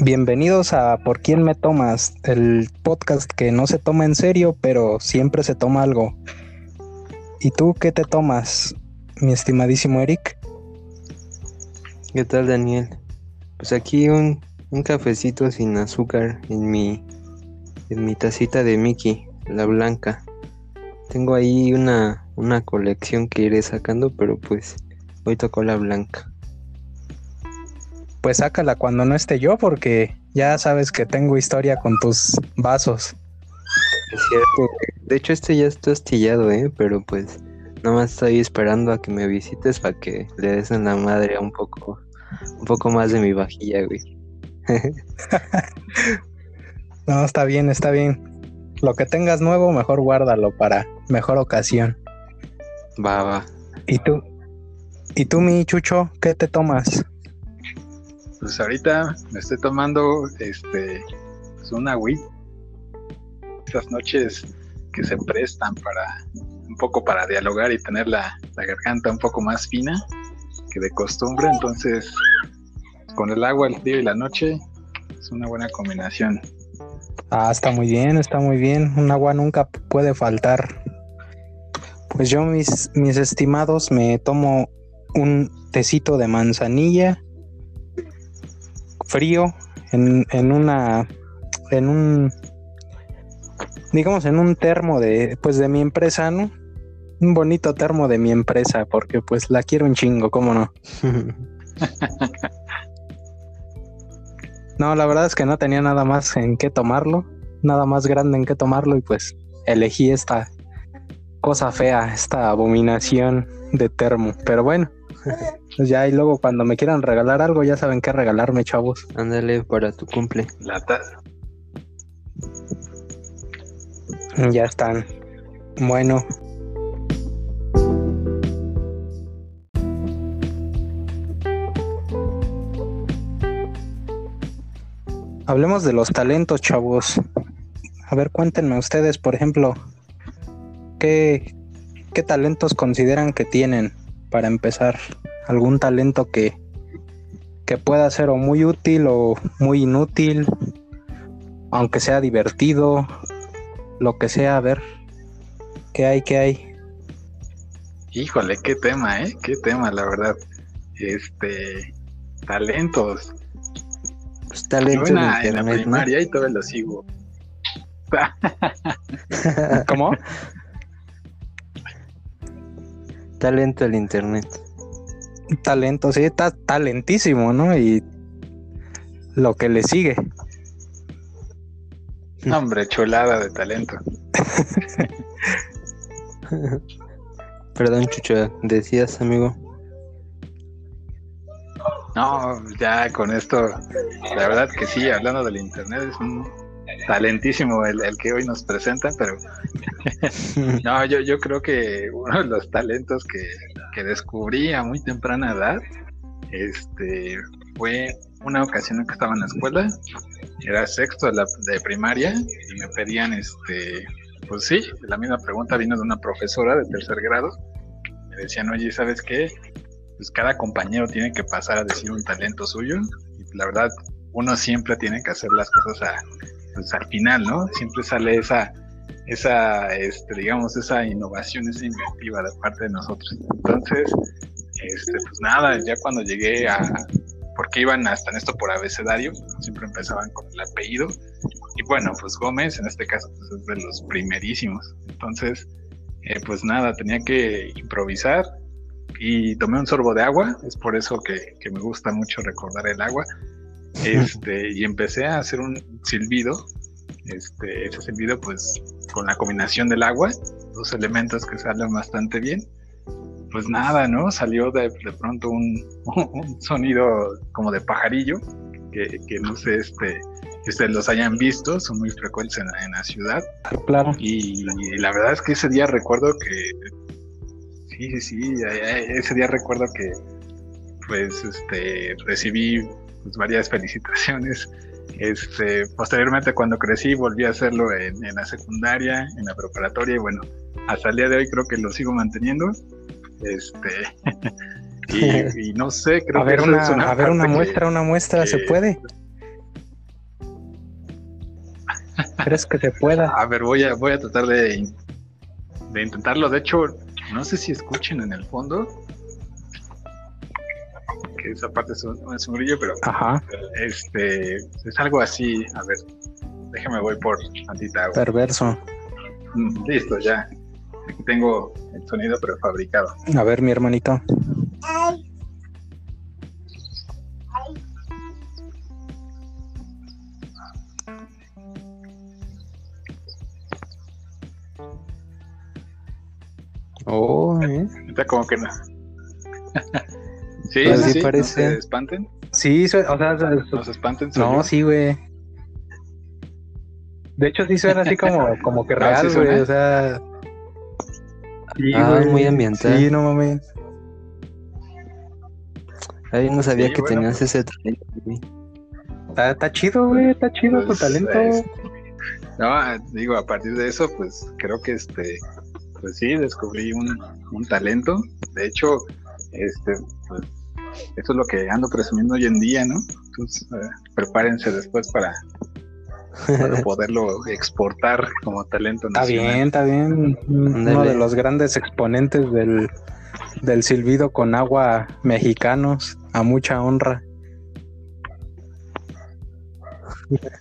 Bienvenidos a Por quién me tomas, el podcast que no se toma en serio, pero siempre se toma algo. ¿Y tú qué te tomas, mi estimadísimo Eric? ¿Qué tal, Daniel? Pues aquí un, un cafecito sin azúcar en mi, en mi tacita de Mickey, la blanca. Tengo ahí una, una colección que iré sacando, pero pues hoy tocó la blanca pues sácala cuando no esté yo, porque ya sabes que tengo historia con tus vasos. Es cierto. De hecho, este ya está astillado, ¿eh? Pero pues nada más estoy esperando a que me visites para que le des en la madre un poco, un poco más de mi vajilla, güey. no, está bien, está bien. Lo que tengas nuevo, mejor guárdalo para mejor ocasión. Va, va. ¿Y tú? ¿Y tú, mi chucho, qué te tomas? Pues ahorita me estoy tomando este pues una. Estas noches que se prestan para un poco para dialogar y tener la, garganta un poco más fina que de costumbre. Entonces, con el agua, el día y la noche es una buena combinación. Ah, está muy bien, está muy bien. Un agua nunca puede faltar. Pues yo, mis, mis estimados, me tomo un tecito de manzanilla frío en, en una en un digamos en un termo de pues de mi empresa, ¿no? Un bonito termo de mi empresa porque pues la quiero un chingo, ¿cómo no? no, la verdad es que no tenía nada más en qué tomarlo, nada más grande en qué tomarlo y pues elegí esta cosa fea, esta abominación de termo, pero bueno, pues ya, y luego cuando me quieran regalar algo, ya saben qué regalarme, chavos. Ándale para tu cumple. La Ya están. Bueno. Hablemos de los talentos, chavos. A ver, cuéntenme ustedes, por ejemplo, ¿qué, qué talentos consideran que tienen? Para empezar, algún talento que, que pueda ser o muy útil o muy inútil, aunque sea divertido, lo que sea, a ver, ¿qué hay, qué hay? Híjole, qué tema, ¿eh? Qué tema, la verdad. Este, talentos. Pues talentos en, la primaria y todavía lo sigo. ¿Cómo? Talento del internet. Talento, sí, está talentísimo, ¿no? Y lo que le sigue. Hombre, chulada de talento. Perdón, Chucho, decías, amigo. No, ya con esto, la verdad que sí, hablando del internet, es un talentísimo el, que hoy nos presenta, pero no, yo, yo creo que uno de los talentos que, descubrí a muy temprana edad este, fue una ocasión en que estaba en la escuela, era sexto de, la, de primaria y me pedían, este, pues sí, la misma pregunta vino de una profesora de tercer grado, me decían, oye, ¿sabes qué? Pues cada compañero tiene que pasar a decir un talento suyo y la verdad uno siempre tiene que hacer las cosas a, pues al final, ¿no? Siempre sale esa, esa, este, digamos, esa innovación, esa inventiva de parte de nosotros. Entonces, este, pues nada, ya cuando llegué a, porque iban hasta en esto por abecedario, siempre empezaban con el apellido, y bueno, pues Gómez en este caso pues es de los primerísimos. Entonces, eh, pues nada, tenía que improvisar y tomé un sorbo de agua, es por eso que, que me gusta mucho recordar el agua este, y empecé a hacer un silbido, este, ese silbido pues con la combinación del agua, dos elementos que salen bastante bien, pues nada, ¿no? Salió de, pronto un, sonido como de pajarillo, que, no sé, este, que ustedes los hayan visto, son muy frecuentes en, la ciudad. Claro. Y, la verdad es que ese día recuerdo que, sí, sí, sí, ese día recuerdo que, pues, este, recibí pues, varias felicitaciones. Este, posteriormente cuando crecí volví a hacerlo en, la secundaria, en la preparatoria y bueno, hasta el día de hoy creo que lo sigo manteniendo. Este, y, no sé, creo a que es una a ver una muestra, una muestra, ¿se puede? ¿Crees que se pueda? A ver, voy a, voy a tratar de, de intentarlo. De hecho, no sé si escuchen en el fondo, que esa parte es un, es un grillo, pero Ajá, este es algo así. A ver, déjame voy por tantita agua. perverso. Mm, Listo, ya. Aquí tengo el sonido prefabricado. A ver, mi hermanito. Oh, ¿eh? Ahorita como que no. sí, Pues sí, parece. No se espanten. Sí, su- o sea, No se espanten. no, yo. sí, güey. De hecho, sí suena así como, como que Ah, real, ¿sí güey. o sea. Sí, Ah, güey. muy ambiental. Sí, no mames. Ay, no sabía Sí, que bueno, tenías pues. ese talento, güey. Está, está chido, güey. Está chido tu Pues, talento. es- No, digo, a partir de eso, pues creo que este, pues sí, descubrí un, un talento. De hecho, este, pues eso es lo que ando presumiendo hoy en día, ¿no? Entonces, eh, prepárense después para, para poderlo exportar como talento Está nacional. bien, está bien. Uno de los grandes exponentes del, del silbido con agua mexicanos, a mucha honra.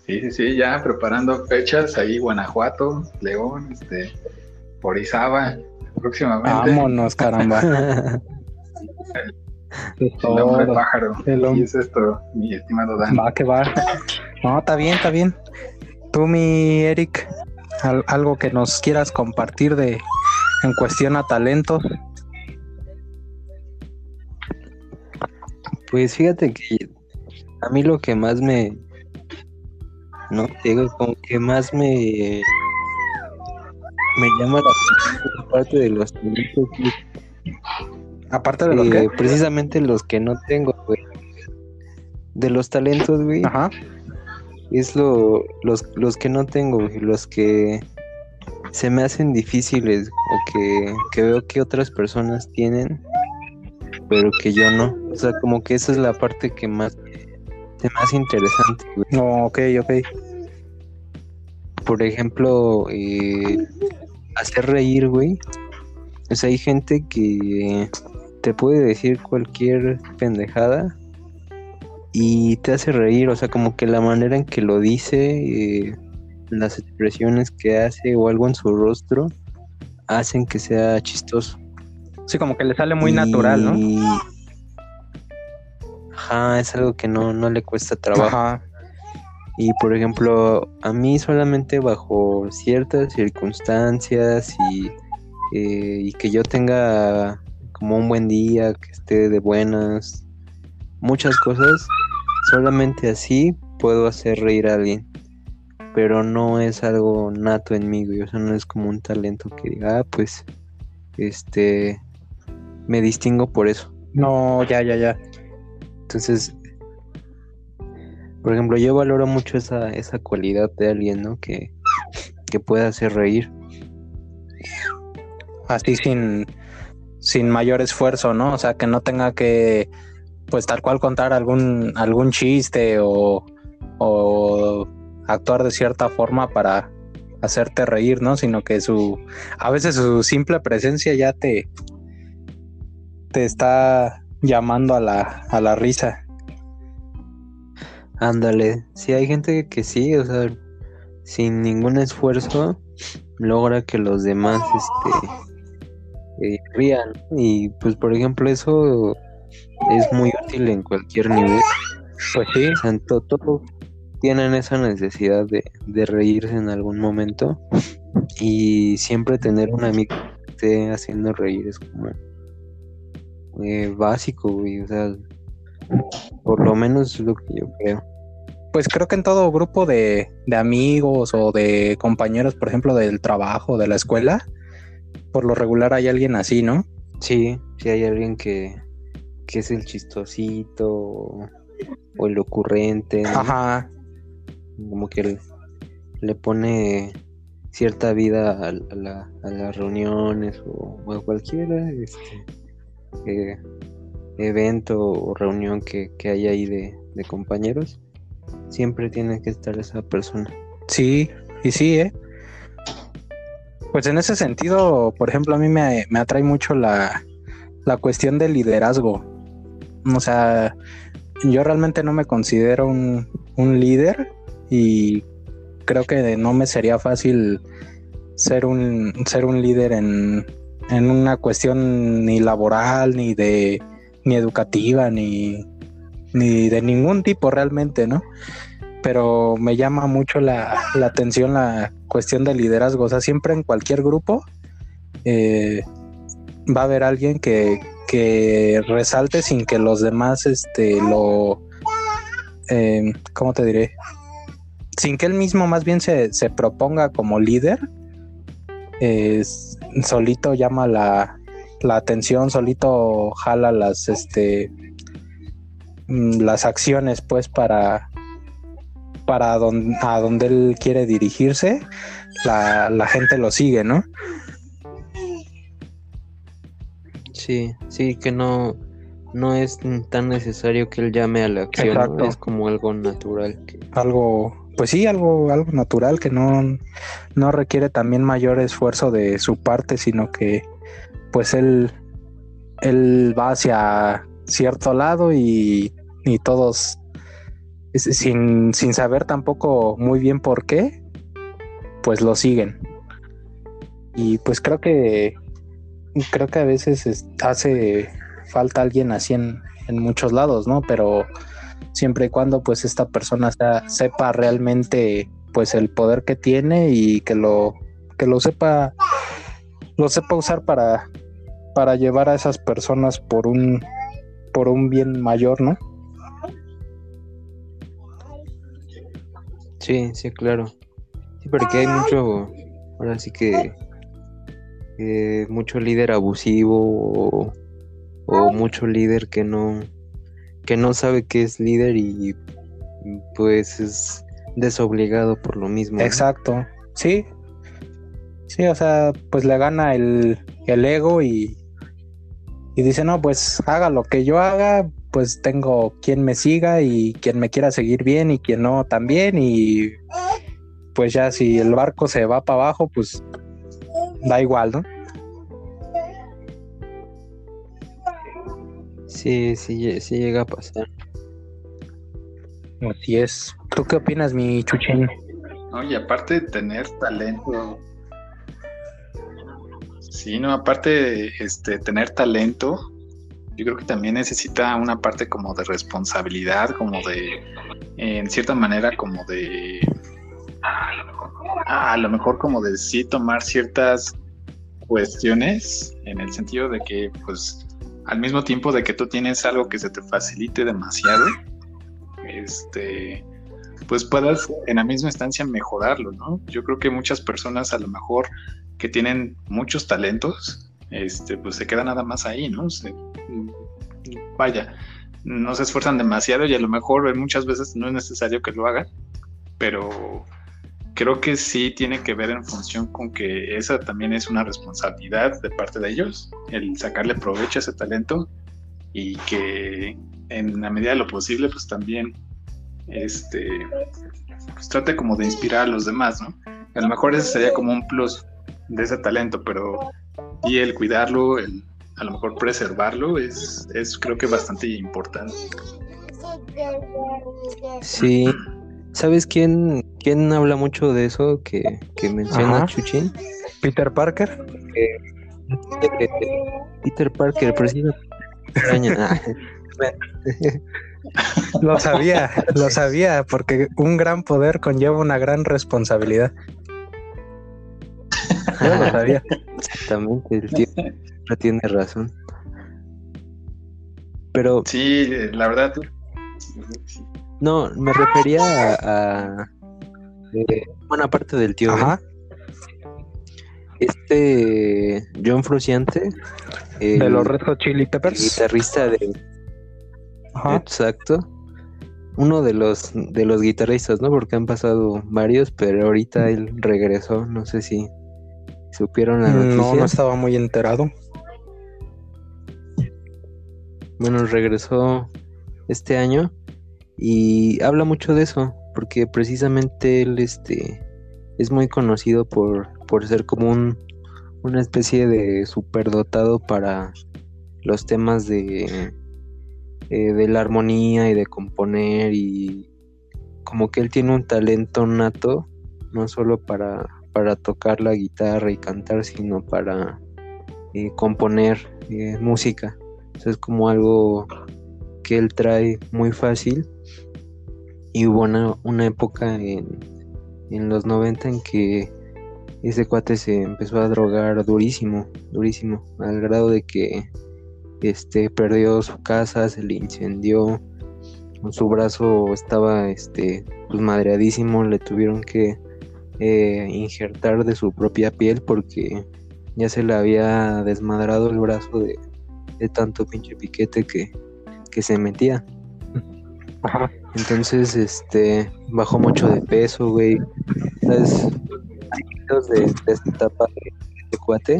Sí, sí, sí, ya preparando fechas ahí, Guanajuato, León, este, Orizaba, próximamente. Vámonos, caramba. El hombre Todo. pájaro. El Y es esto, mi estimado Dan. Va que va. No, está bien, está bien. Tú, mi Eric, al- algo que nos quieras compartir de en cuestión a talentos. Pues fíjate que a mí lo que más me. No digo, como que más me. Me llama la atención por parte de los talentos, Aparte de lo eh, que. precisamente los que no tengo, güey. De los talentos, güey, Ajá. es lo, los, los que no tengo, güey, los que se me hacen difíciles o que, que veo que otras personas tienen, pero que yo no. O sea, como que esa es la parte que más se me hace interesante, güey. No, ok, ok. Por ejemplo, eh, hacer reír, güey. O sea, hay gente que te puede decir cualquier pendejada y te hace reír. O sea, como que la manera en que lo dice, eh, las expresiones que hace o algo en su rostro hacen que sea chistoso. Sí, como que le sale muy natural, ¿no? Ajá, es algo que no, no le cuesta trabajo. Ajá. Y por ejemplo, a mí solamente bajo ciertas circunstancias y, eh, y que yo tenga como un buen día, que esté de buenas, muchas cosas, solamente así puedo hacer reír a alguien. Pero no es algo nato en mí, güey. O sea, no es como un talento que diga, ah, pues, este, me distingo por eso. No, ya, ya, ya. Entonces, por ejemplo, yo valoro mucho esa, esa cualidad de alguien, ¿no? Que, que pueda hacer reír. Así sin, sin mayor esfuerzo, ¿no? O sea, que no tenga que, pues tal cual contar algún, algún chiste o, o actuar de cierta forma para hacerte reír, ¿no? Sino que su, a veces su simple presencia ya te, te está llamando a la, a la risa. Ándale, sí hay gente que sí, o sea, sin ningún esfuerzo logra que los demás este eh, rían. Y pues por ejemplo eso es muy útil en cualquier nivel. Pues sí, todos tienen esa necesidad de, de reírse en algún momento. Y siempre tener un amigo que esté haciendo reír es como eh, básico, güey. O sea, por lo menos es lo que yo creo. pues creo que en todo grupo de, de amigos o de compañeros, por ejemplo, del trabajo, de la escuela, por lo regular hay alguien así, ¿no? Sí, si hay alguien que, que es el chistosito o, o el ocurrente, ¿no? Ajá, como que le, le pone cierta vida a, a la- a las reuniones o, o a cualquier este, eh, evento o reunión que, que hay ahí de, de compañeros. Siempre tiene que estar esa persona. sí, y sí, ¿eh? Pues en ese sentido, por ejemplo, a mí me, me atrae mucho la, la cuestión del liderazgo. O sea, yo realmente no me considero un, un líder y creo que no me sería fácil ser un, ser un líder en, en una cuestión ni laboral, ni de ni educativa, ni, ni de ningún tipo realmente, ¿no? Pero me llama mucho la, la atención la cuestión del liderazgo. O sea, siempre en cualquier grupo eh, va a haber alguien que, que resalte sin que los demás este, lo... Eh, ¿Cómo te diré? Sin que él mismo más bien se, se proponga como líder, solito llama la, la, atención, solito jala las, este, mm, las acciones pues para, para a donde él quiere dirigirse, la, la gente lo sigue, ¿no? Sí, sí, que no, no es tan necesario que él llame a la acción, es como algo natural. Algo, pues sí, algo, algo natural que no, no requiere también mayor esfuerzo de su parte, sino que pues él, él va hacia cierto lado y, y todos sin, sin saber tampoco muy bien por qué, pues lo siguen. Y pues creo que creo que a veces hace falta alguien así en, muchos lados, ¿no? Pero siempre y cuando pues esta persona sepa realmente pues el poder que tiene y que lo que lo sepa lo sepa usar para para llevar a esas personas por un por un bien mayor, ¿no? Sí, sí, claro. Sí, porque hay mucho ahora sí que eh, mucho líder abusivo o, mucho líder que no que no sabe que es líder y pues es desobligado por lo mismo. Exacto, sí. Sí, o sea, pues le gana el, el ego y, y dice, no, pues haga lo que yo haga, pues tengo quien me siga y quien me quiera seguir bien y quien no también y pues ya si el barco se va para abajo, pues da igual, ¿no? Sí, sí, sí llega a pasar. Así es. ¿Tú qué opinas, mi chuchín? No, y aparte de tener talento. Sí, no, aparte de este, tener talento, yo creo que también necesita una parte como de responsabilidad, como de, en cierta manera, como de, a lo mejor como de sí tomar ciertas cuestiones, en el sentido de que, pues, al mismo tiempo de que tú tienes algo que se te facilite demasiado, este, pues puedas en la misma instancia mejorarlo, ¿no? Yo creo que muchas personas a lo mejor que tienen muchos talentos, este, pues se quedan nada más ahí, ¿no? vaya, no se esfuerzan demasiado y a lo mejor muchas veces no es necesario que lo hagan, pero creo que sí tiene que ver en función con que esa también es una responsabilidad de parte de ellos, el sacarle provecho a ese talento y que en la medida de lo posible pues también este pues trate como de inspirar a los demás, ¿no? A lo mejor ese sería como un plus de ese talento, pero y el cuidarlo, el a lo mejor preservarlo es, es creo que bastante importante. Sí, ¿Sabes quién, quién habla mucho de eso que, menciona Chuchín? Peter Parker. Peter Parker, precisamente. lo sabía, lo sabía, porque un gran poder conlleva una gran responsabilidad. Yo lo sabía. Exactamente, el tío tiene razón. Pero. Sí, la verdad. No, me refería a, eh, buena parte del tío. Ajá. Este John Fruciante. de los Red Hot Chili Peppers. Guitarrista de. Ajá. Exacto. Uno de los de los guitarristas, ¿no? Porque han pasado varios, pero ahorita él regresó. No sé si supieron la noticia. No, no estaba muy enterado. Bueno, regresó este año y habla mucho de eso, porque precisamente él, este, es muy conocido por, por ser como un, una especie de superdotado para los temas de, eh, de la armonía y de componer y como que él tiene un talento nato, no solo para, para tocar la guitarra y cantar, sino para eh, componer eh, música. es como algo que él trae muy fácil. Y hubo una, una época en, en los 90 en que ese cuate se empezó a drogar durísimo, durísimo, al grado de que este perdió su casa, se le incendió, su brazo estaba este pues madreadísimo, le tuvieron que eh, injertar de su propia piel porque ya se le había desmadrado el brazo de, de tanto pinche piquete que, que se metía. Entonces, este, bajó mucho de peso, güey. ¿Sabes? de, de esta etapa de, cuate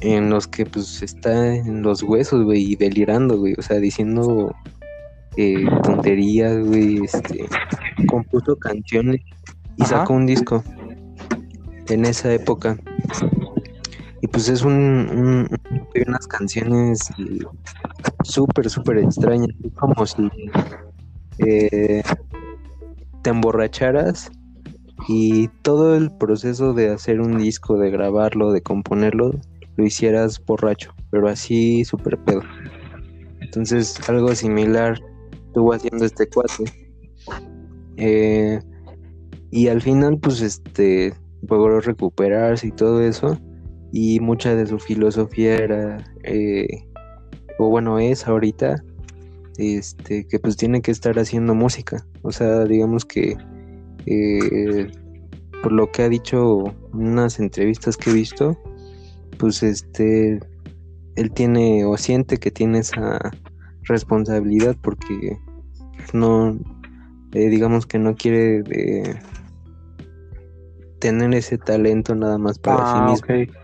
en los que pues está en los huesos, güey, y delirando, güey, o sea, diciendo eh, tonterías, güey, este, compuso canciones y sacó un disco en esa época. Y pues es un, un unas canciones súper, súper extrañas, como si eh, te emborracharas y todo el proceso de hacer un disco, de grabarlo, de componerlo, lo hicieras borracho, pero así súper pedo. Entonces algo similar estuvo haciendo este cuate. Eh, y al final pues este logró recuperarse y todo eso. Y mucha de su filosofía era, eh, o bueno es ahorita, este, que pues tiene que estar haciendo música. O sea, digamos que eh, por lo que ha dicho en unas entrevistas que he visto, pues este, él tiene o siente que tiene esa responsabilidad porque no, eh, digamos que no quiere eh, tener ese talento nada más para sí ah, mismo.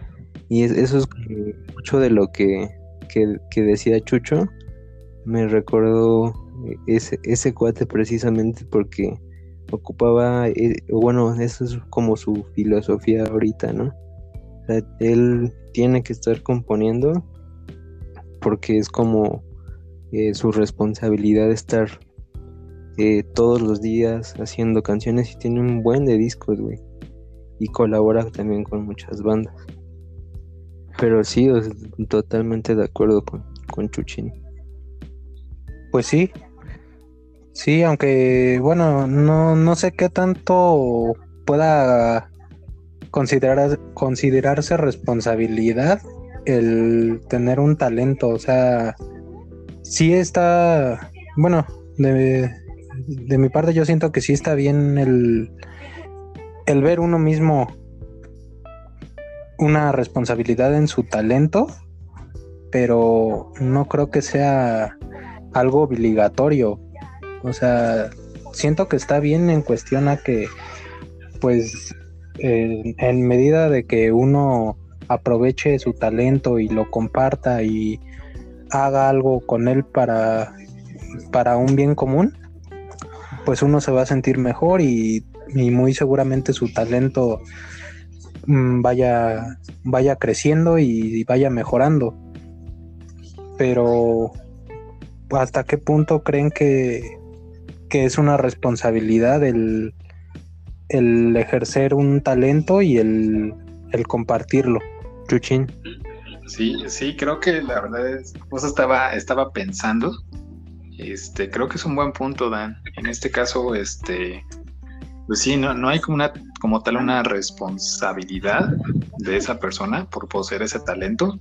Y eso es mucho de lo que, que, decía Chucho. Me recordó ese, ese cuate precisamente porque ocupaba, eh, bueno, eso es como su filosofía ahorita, ¿no? él tiene que estar componiendo porque es como eh, su responsabilidad estar eh, todos los días haciendo canciones y tiene un buen de discos, güey. Y colabora también con muchas bandas. Pero sí, totalmente de acuerdo con, con Chuchín. Pues sí, Sí, aunque bueno, no, no sé qué tanto pueda considerar, considerarse responsabilidad el tener un talento. O sea, sí está, bueno, de, de mi parte yo siento que sí está bien el, el ver uno mismo una responsabilidad en su talento, pero no creo que sea algo obligatorio. O sea, siento que está bien en cuestión a que, pues, en medida de que uno aproveche su talento y lo comparta y haga algo con él para, para un bien común, pues uno se va a sentir mejor y, muy seguramente su talento mm, vaya, vaya creciendo y vaya mejorando. Pero ¿hasta qué punto creen que que es una responsabilidad el, el ejercer un talento y el, compartirlo. Chuchín. Sí, sí, creo que la verdad es, pues estaba, estaba pensando, este, creo que es un buen punto, Dan. En este caso, este, pues sí, no, no hay como una, como tal una responsabilidad de esa persona por poseer ese talento.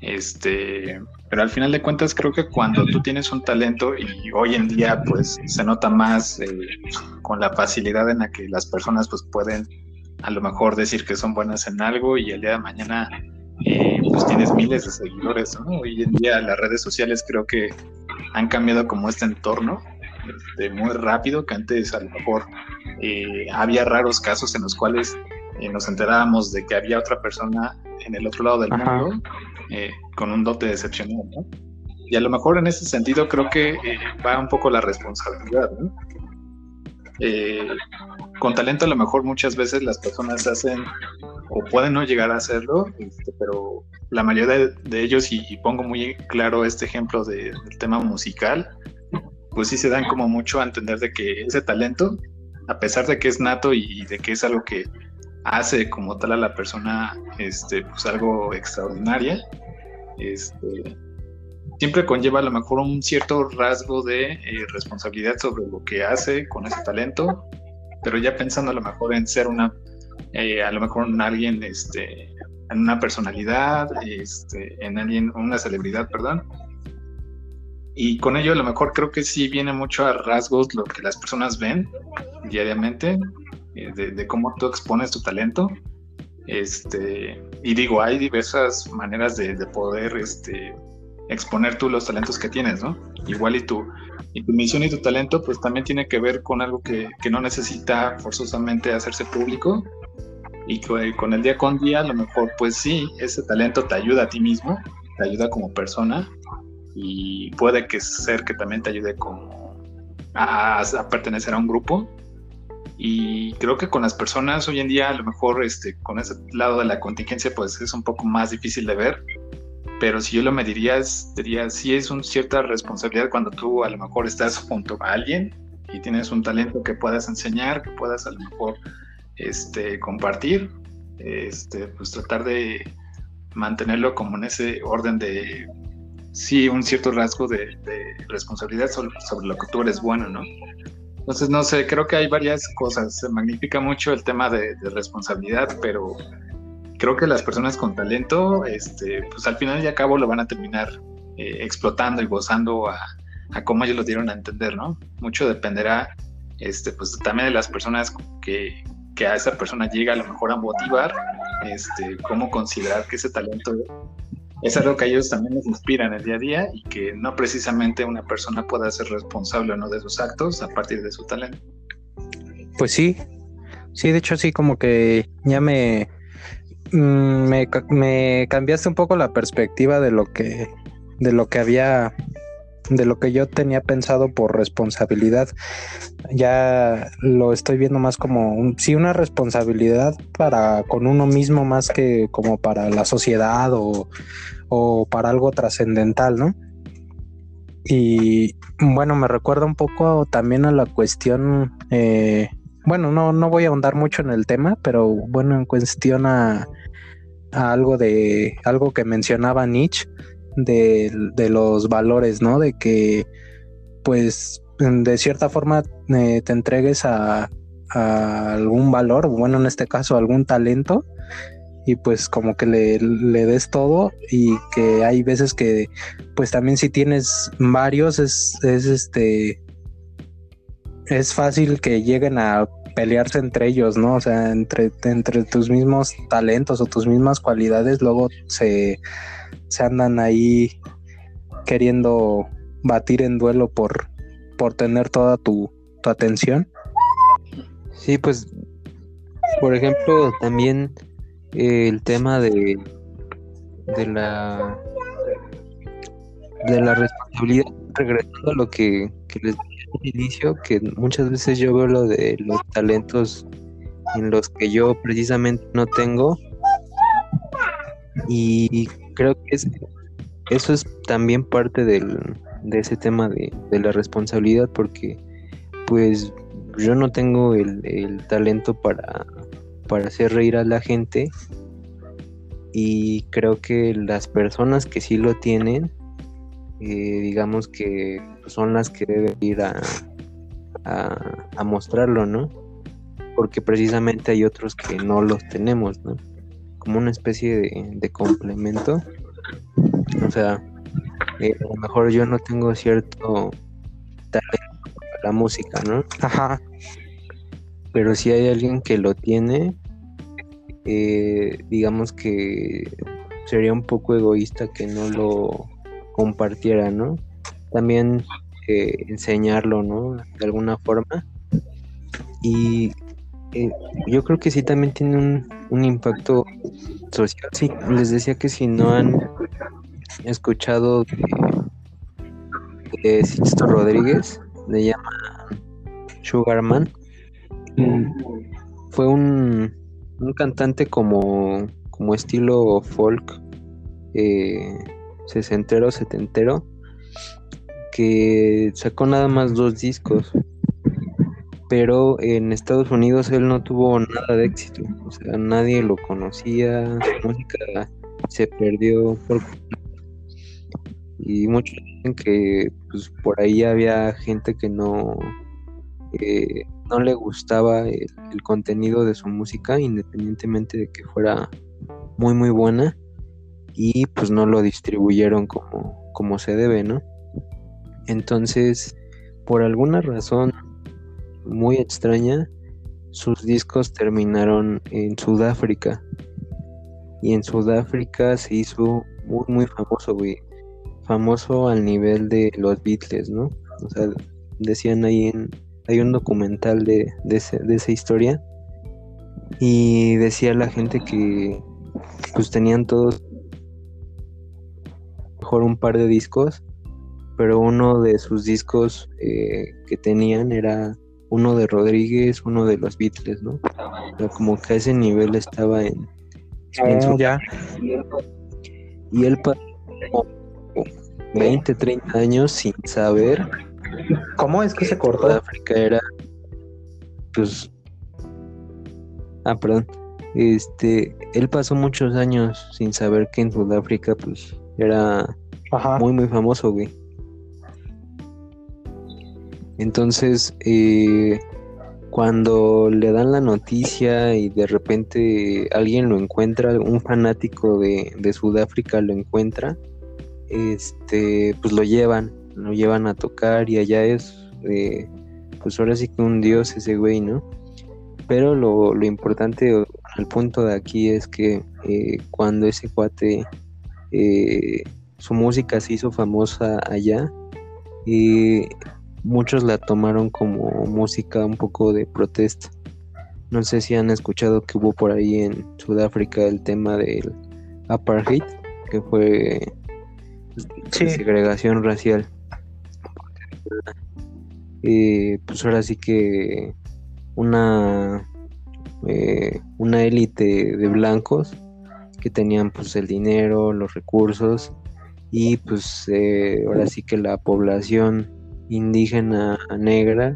Este, pero al final de cuentas creo que cuando tú tienes un talento y hoy en día pues se nota más eh, con la facilidad en la que las personas pues pueden a lo mejor decir que son buenas en algo y el día de mañana eh, pues tienes miles de seguidores, ¿no? Hoy en día las redes sociales creo que han cambiado como este entorno este, muy rápido que antes a lo mejor eh, había raros casos en los cuales nos enterábamos de que había otra persona en el otro lado del mundo eh, con un dote decepcional, ¿no? Y a lo mejor en ese sentido creo que eh, va un poco la responsabilidad, ¿no? eh, con talento a lo mejor muchas veces las personas hacen o pueden no llegar a hacerlo, este, pero la mayoría de, ellos, y, pongo muy claro este ejemplo del tema musical, pues sí se dan como mucho a entender de que ese talento, a pesar de que es nato y, de que es algo que hace como tal a la persona este, pues algo extraordinaria, este, siempre conlleva a lo mejor un cierto rasgo de eh, responsabilidad sobre lo que hace con ese talento, pero ya pensando a lo mejor en ser una, eh, a lo mejor en alguien, este, en una personalidad, este, en alguien, una celebridad, perdón. Y con ello a lo mejor creo que sí viene mucho a rasgos lo que las personas ven diariamente, eh, de, cómo tú expones tu talento. Este, y digo, hay diversas maneras de, de poder este, exponer tú los talentos que tienes, ¿no? Igual y tu, y tu misión y tu talento pues también tiene que ver con algo que, no necesita forzosamente hacerse público y que con el día con día a lo mejor pues sí, ese talento te ayuda a ti mismo, te ayuda como persona y puede que ser que también te ayude como a, a pertenecer a un grupo. Y creo que con las personas hoy en día a lo mejor este con ese lado de la contingencia pues es un poco más difícil de ver. Pero si yo lo mediría, diría, sí es una cierta responsabilidad cuando tú a lo mejor estás junto a alguien y tienes un talento que puedas enseñar, que puedas a lo mejor este, compartir, este, pues tratar de mantenerlo como en ese orden de, sí, un cierto rasgo de, responsabilidad sobre, lo que tú eres bueno, ¿no? Entonces, no sé, creo que hay varias cosas. Se magnifica mucho el tema de responsabilidad, pero creo que las personas con talento, este, pues al final y al cabo lo van a terminar eh, explotando y gozando a, cómo ellos lo dieron a entender, ¿no? Mucho dependerá, este, pues también de las personas que, que a esa persona llega a lo mejor a motivar, este, cómo considerar que ese talento es algo que a ellos también les inspira en el día a día y que no precisamente una persona pueda ser responsable o no de sus actos a partir de su talento. Pues sí, sí, de hecho sí, como que ya me, Mm, me, me, cambiaste un poco la perspectiva de lo que de lo que había de lo que yo tenía pensado por responsabilidad. Ya lo estoy viendo más como sí una responsabilidad para con uno mismo más que como para la sociedad o, o para algo trascendental no y bueno me recuerda un poco también a la cuestión eh, bueno, no, no voy a ahondar mucho en el tema, pero bueno, en cuestión a, algo de algo que mencionaba Nietzsche de, los valores, ¿no? De que pues de cierta forma eh, te entregues a, algún valor, bueno, en este caso algún talento, y pues como que le, le, des todo y que hay veces que pues también si tienes varios es, es este es fácil que lleguen a pelearse entre ellos, ¿no? O sea, entre, entre tus mismos talentos o tus mismas cualidades, luego se, se andan ahí queriendo batir en duelo por, por tener toda tu, tu atención. Sí, pues, por ejemplo, también eh, el tema de, de la de la responsabilidad, regresando a lo que, que les inicio que muchas veces yo veo lo de los talentos en los que yo precisamente no tengo y creo que es, eso es también parte del, de ese tema de, la responsabilidad porque pues yo no tengo el, talento para, para hacer reír a la gente y creo que las personas que sí lo tienen eh, digamos que son las que deben ir a, a, mostrarlo, ¿no? Porque precisamente hay otros que no los tenemos, ¿no? Como una especie de, complemento. O sea, eh, a lo mejor yo no tengo cierto talento para la música, ¿no? Ajá. Pero si hay alguien que lo tiene, eh, digamos que sería un poco egoísta que no lo compartiera, ¿no? También eh, enseñarlo, ¿no? De alguna forma. Y eh, yo creo que sí también tiene un, un impacto social. Sí, les decía que si no han escuchado de, Sixto Rodríguez, le llama Sugarman. fue un, un cantante como, como estilo folk, eh, sesentero, setentero, que sacó nada más dos discos. Pero en Estados Unidos él no tuvo nada de éxito. O sea, nadie lo conocía, su música se perdió y muchos dicen que pues por ahí había gente que no no le gustaba el, contenido de su música independientemente de que fuera muy muy buena y pues no lo distribuyeron como, como se debe, ¿no? Entonces, por alguna razón muy extraña, sus discos terminaron en Sudáfrica. Y en Sudáfrica se hizo muy, muy famoso, güey. Famoso al nivel de los Beatles, ¿no? O sea, decían ahí en... Hay un documental de, de, esa historia. Y decía la gente que pues tenían todos mejor un par de discos, pero uno de sus discos eh, que tenían era uno de Rodríguez, uno de los Beatles, ¿no? como que a ese nivel estaba en, ah, ya. Y él pasó 20, 30 años sin saber cómo es que se cortó. África era pues Ah, perdón. Este, él pasó muchos años sin saber que en Sudáfrica pues era muy muy famoso, güey. Entonces, eh, cuando le dan la noticia y de repente alguien lo encuentra, un fanático de, Sudáfrica lo encuentra, este, pues lo llevan, lo llevan a tocar y allá es, eh, pues ahora sí que un dios ese güey, ¿no? Pero lo, importante, el punto de aquí es que eh, cuando ese cuate, su música se hizo famosa allá, y muchos la tomaron como música un poco de protesta. No sé si han escuchado que hubo por ahí en Sudáfrica el tema del apartheid, que fue segregación racial. Eh, pues ahora sí que una eh, una élite de blancos que tenían pues el dinero, los recursos y pues eh, ahora sí que la población indígena negra,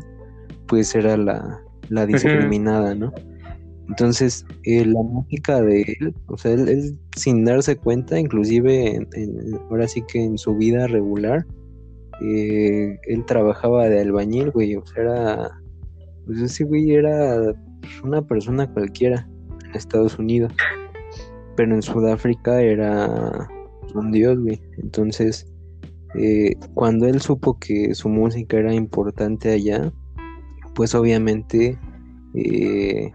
pues era la, discriminada, ¿no? Entonces, eh, la música de él, o sea, él, sin darse cuenta, inclusive ahora sí que en su vida regular, eh, él trabajaba de albañil, güey, o sea, era, pues ese güey era una persona cualquiera en Estados Unidos, pero en Sudáfrica era un dios, güey. Entonces, eh, cuando él supo que su música era importante allá, pues obviamente eh,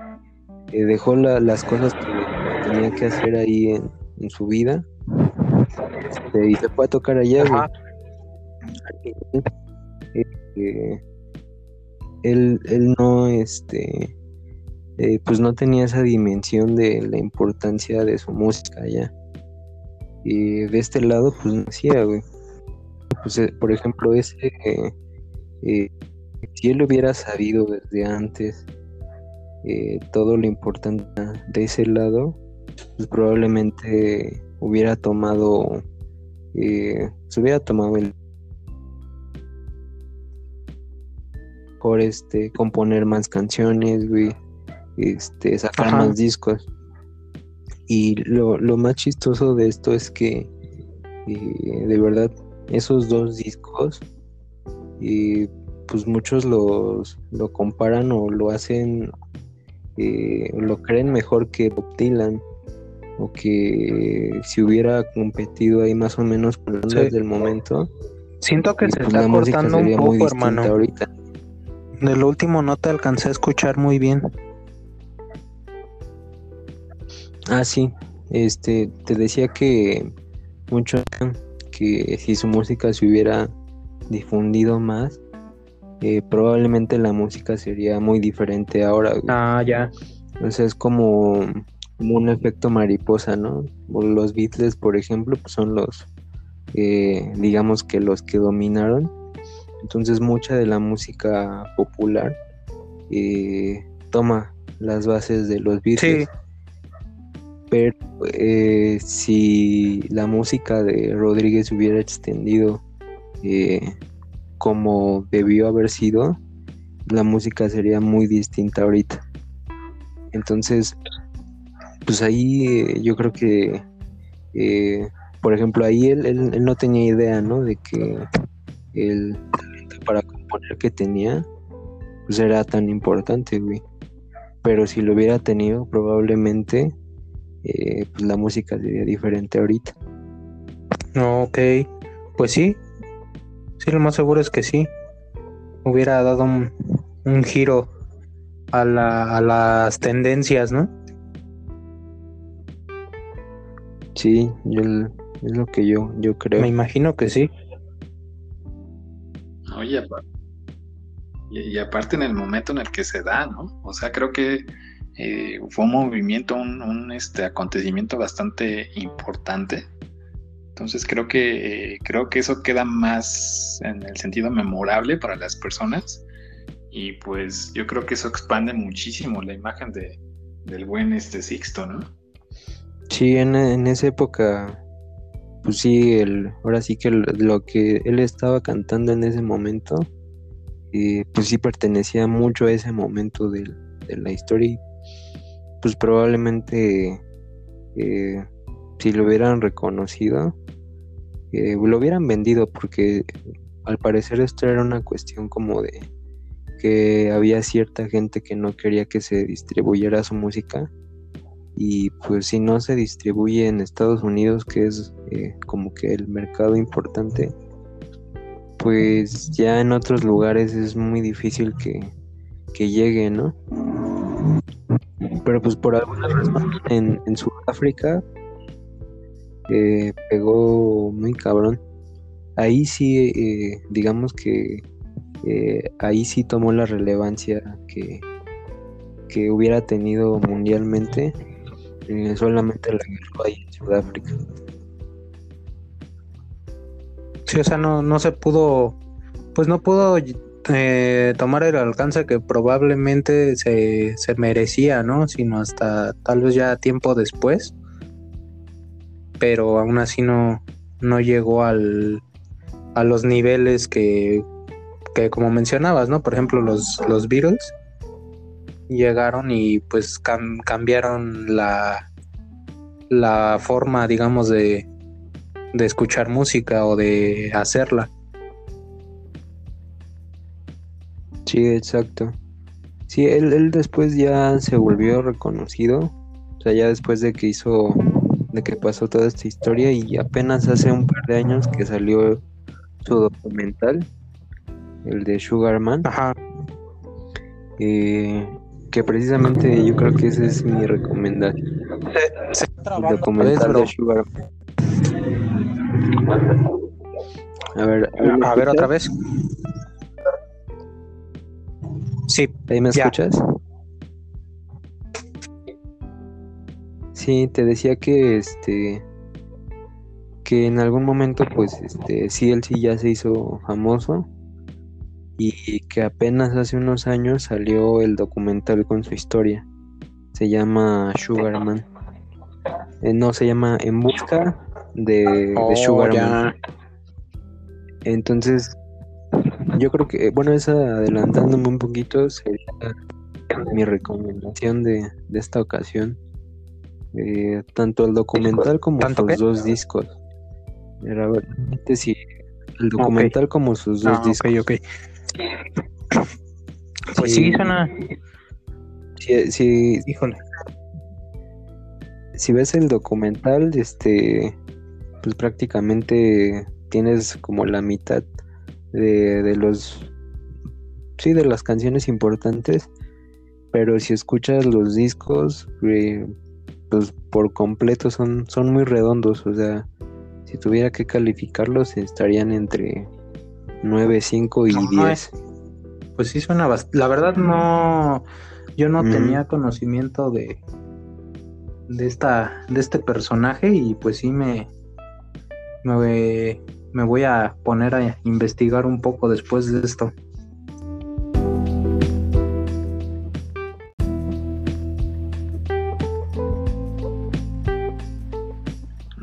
eh, dejó las cosas que tenía que hacer ahí en, su vida este, y se fue a tocar allá. él, él no, este, pues no tenía esa dimensión de la importancia de su música allá. Y de este lado, pues no hacía, güey. Pues, eh, por ejemplo, ese, eh, si él hubiera sabido desde antes eh, todo lo importante de ese lado, pues probablemente hubiera tomado, se hubiera tomado el por este componer más canciones, güey, este, sacar más discos. Y lo, lo, más chistoso de esto es que de verdad esos dos discos y pues muchos los lo comparan o lo hacen eh, lo creen mejor que Bob Dylan o que si hubiera competido ahí más o menos con las del momento. Siento que se pues, está cortando un poco hermano. ahorita. de lo último no te alcancé a escuchar muy bien. Ah sí. Este te decía que mucho que si su música se hubiera difundido más, eh, probablemente la música sería muy diferente ahora. Ah, ya. Entonces es como, un efecto mariposa, ¿no? Los Beatles, por ejemplo, pues son los, eh, digamos que los que dominaron. Entonces mucha de la música popular, eh, toma las bases de los Beatles. Pero eh, si la música de Rodríguez hubiera extendido eh, como debió haber sido, la música sería muy distinta ahorita. Entonces, pues ahí eh, yo creo que, por ejemplo, ahí él, él, no tenía idea, ¿no? De que el talento para componer que tenía, pues era tan importante, güey. Pero si lo hubiera tenido, probablemente eh, pues la música sería diferente ahorita. Ok, pues sí, sí, lo más seguro es que sí. Hubiera dado un, giro a, la, a las tendencias, ¿no? Sí, yo, es lo que yo, yo creo. Me imagino que sí. Oye, y, aparte en el momento en el que se da, ¿no? O sea, creo que eh, fue un movimiento, un, este, acontecimiento bastante importante. Entonces creo que, eh, creo que eso queda más en el sentido memorable para las personas y pues yo creo que eso expande muchísimo la imagen de, del buen este Sixto, ¿no? Sí, en, esa época, pues sí, el, ahora sí que lo que él estaba cantando en ese momento, eh, pues sí pertenecía mucho a ese momento de la historia pues probablemente eh, si lo hubieran reconocido, eh, lo hubieran vendido porque al parecer esto era una cuestión como de que había cierta gente que no quería que se distribuyera su música y pues si no se distribuye en Estados Unidos que es eh, como que el mercado importante pues ya en otros lugares es muy difícil que, que llegue, ¿no? Pero pues por alguna razón en, en Sudáfrica eh, pegó muy cabrón. Ahí sí, eh, digamos que eh, ahí sí tomó la relevancia que, que hubiera tenido mundialmente. solamente la agarró ahí en Sudáfrica. Sí, o sea, no, no se pudo, pues no pudo eh, tomar el alcance que probablemente se, merecía, ¿no? Sino hasta tal vez ya tiempo después. Pero aún así no, no llegó al, a los niveles que, que como mencionabas, ¿no? Por ejemplo, los, los Beatles llegaron y pues cambiaron la, la forma, digamos, de, de escuchar música o de hacerla. Sí, exacto. Sí, él, él después ya se volvió reconocido. O sea, ya después de que hizo, de que pasó toda esta historia y apenas hace un par de años que salió su documental, el de Sugarman. Ajá. Eh, que precisamente yo creo que esa es mi recomendación. el documental de Sugarman. A ver, a ver otra vez. Sí. ¿Ahí me escuchas? Sí, te decía que este que en algún momento pues este sí él sí ya se hizo famoso y que apenas hace unos años salió el documental con su historia. Se llama Sugarman. Eh, no, se llama En busca de, oh, Sugarman. Entonces, yo creo que, bueno, esa adelantándome un poquito sería mi recomendación de, esta ocasión. Eh, tanto el documental como sus dos discos. Era sí, el documental como sus dos ah, discos. Ok, Pues sí, suena. Sí, sí, híjole. Si ves el documental, este, pues prácticamente tienes como la mitad de, los sí de las canciones importantes pero si escuchas los discos eh, pues por completo son son muy redondos o sea si tuviera que calificarlos estarían entre 9 5 y 10 pues sí suena bastante la verdad no yo no tenía conocimiento de de esta de este personaje y pues sí me me me voy a poner a investigar un poco después de esto.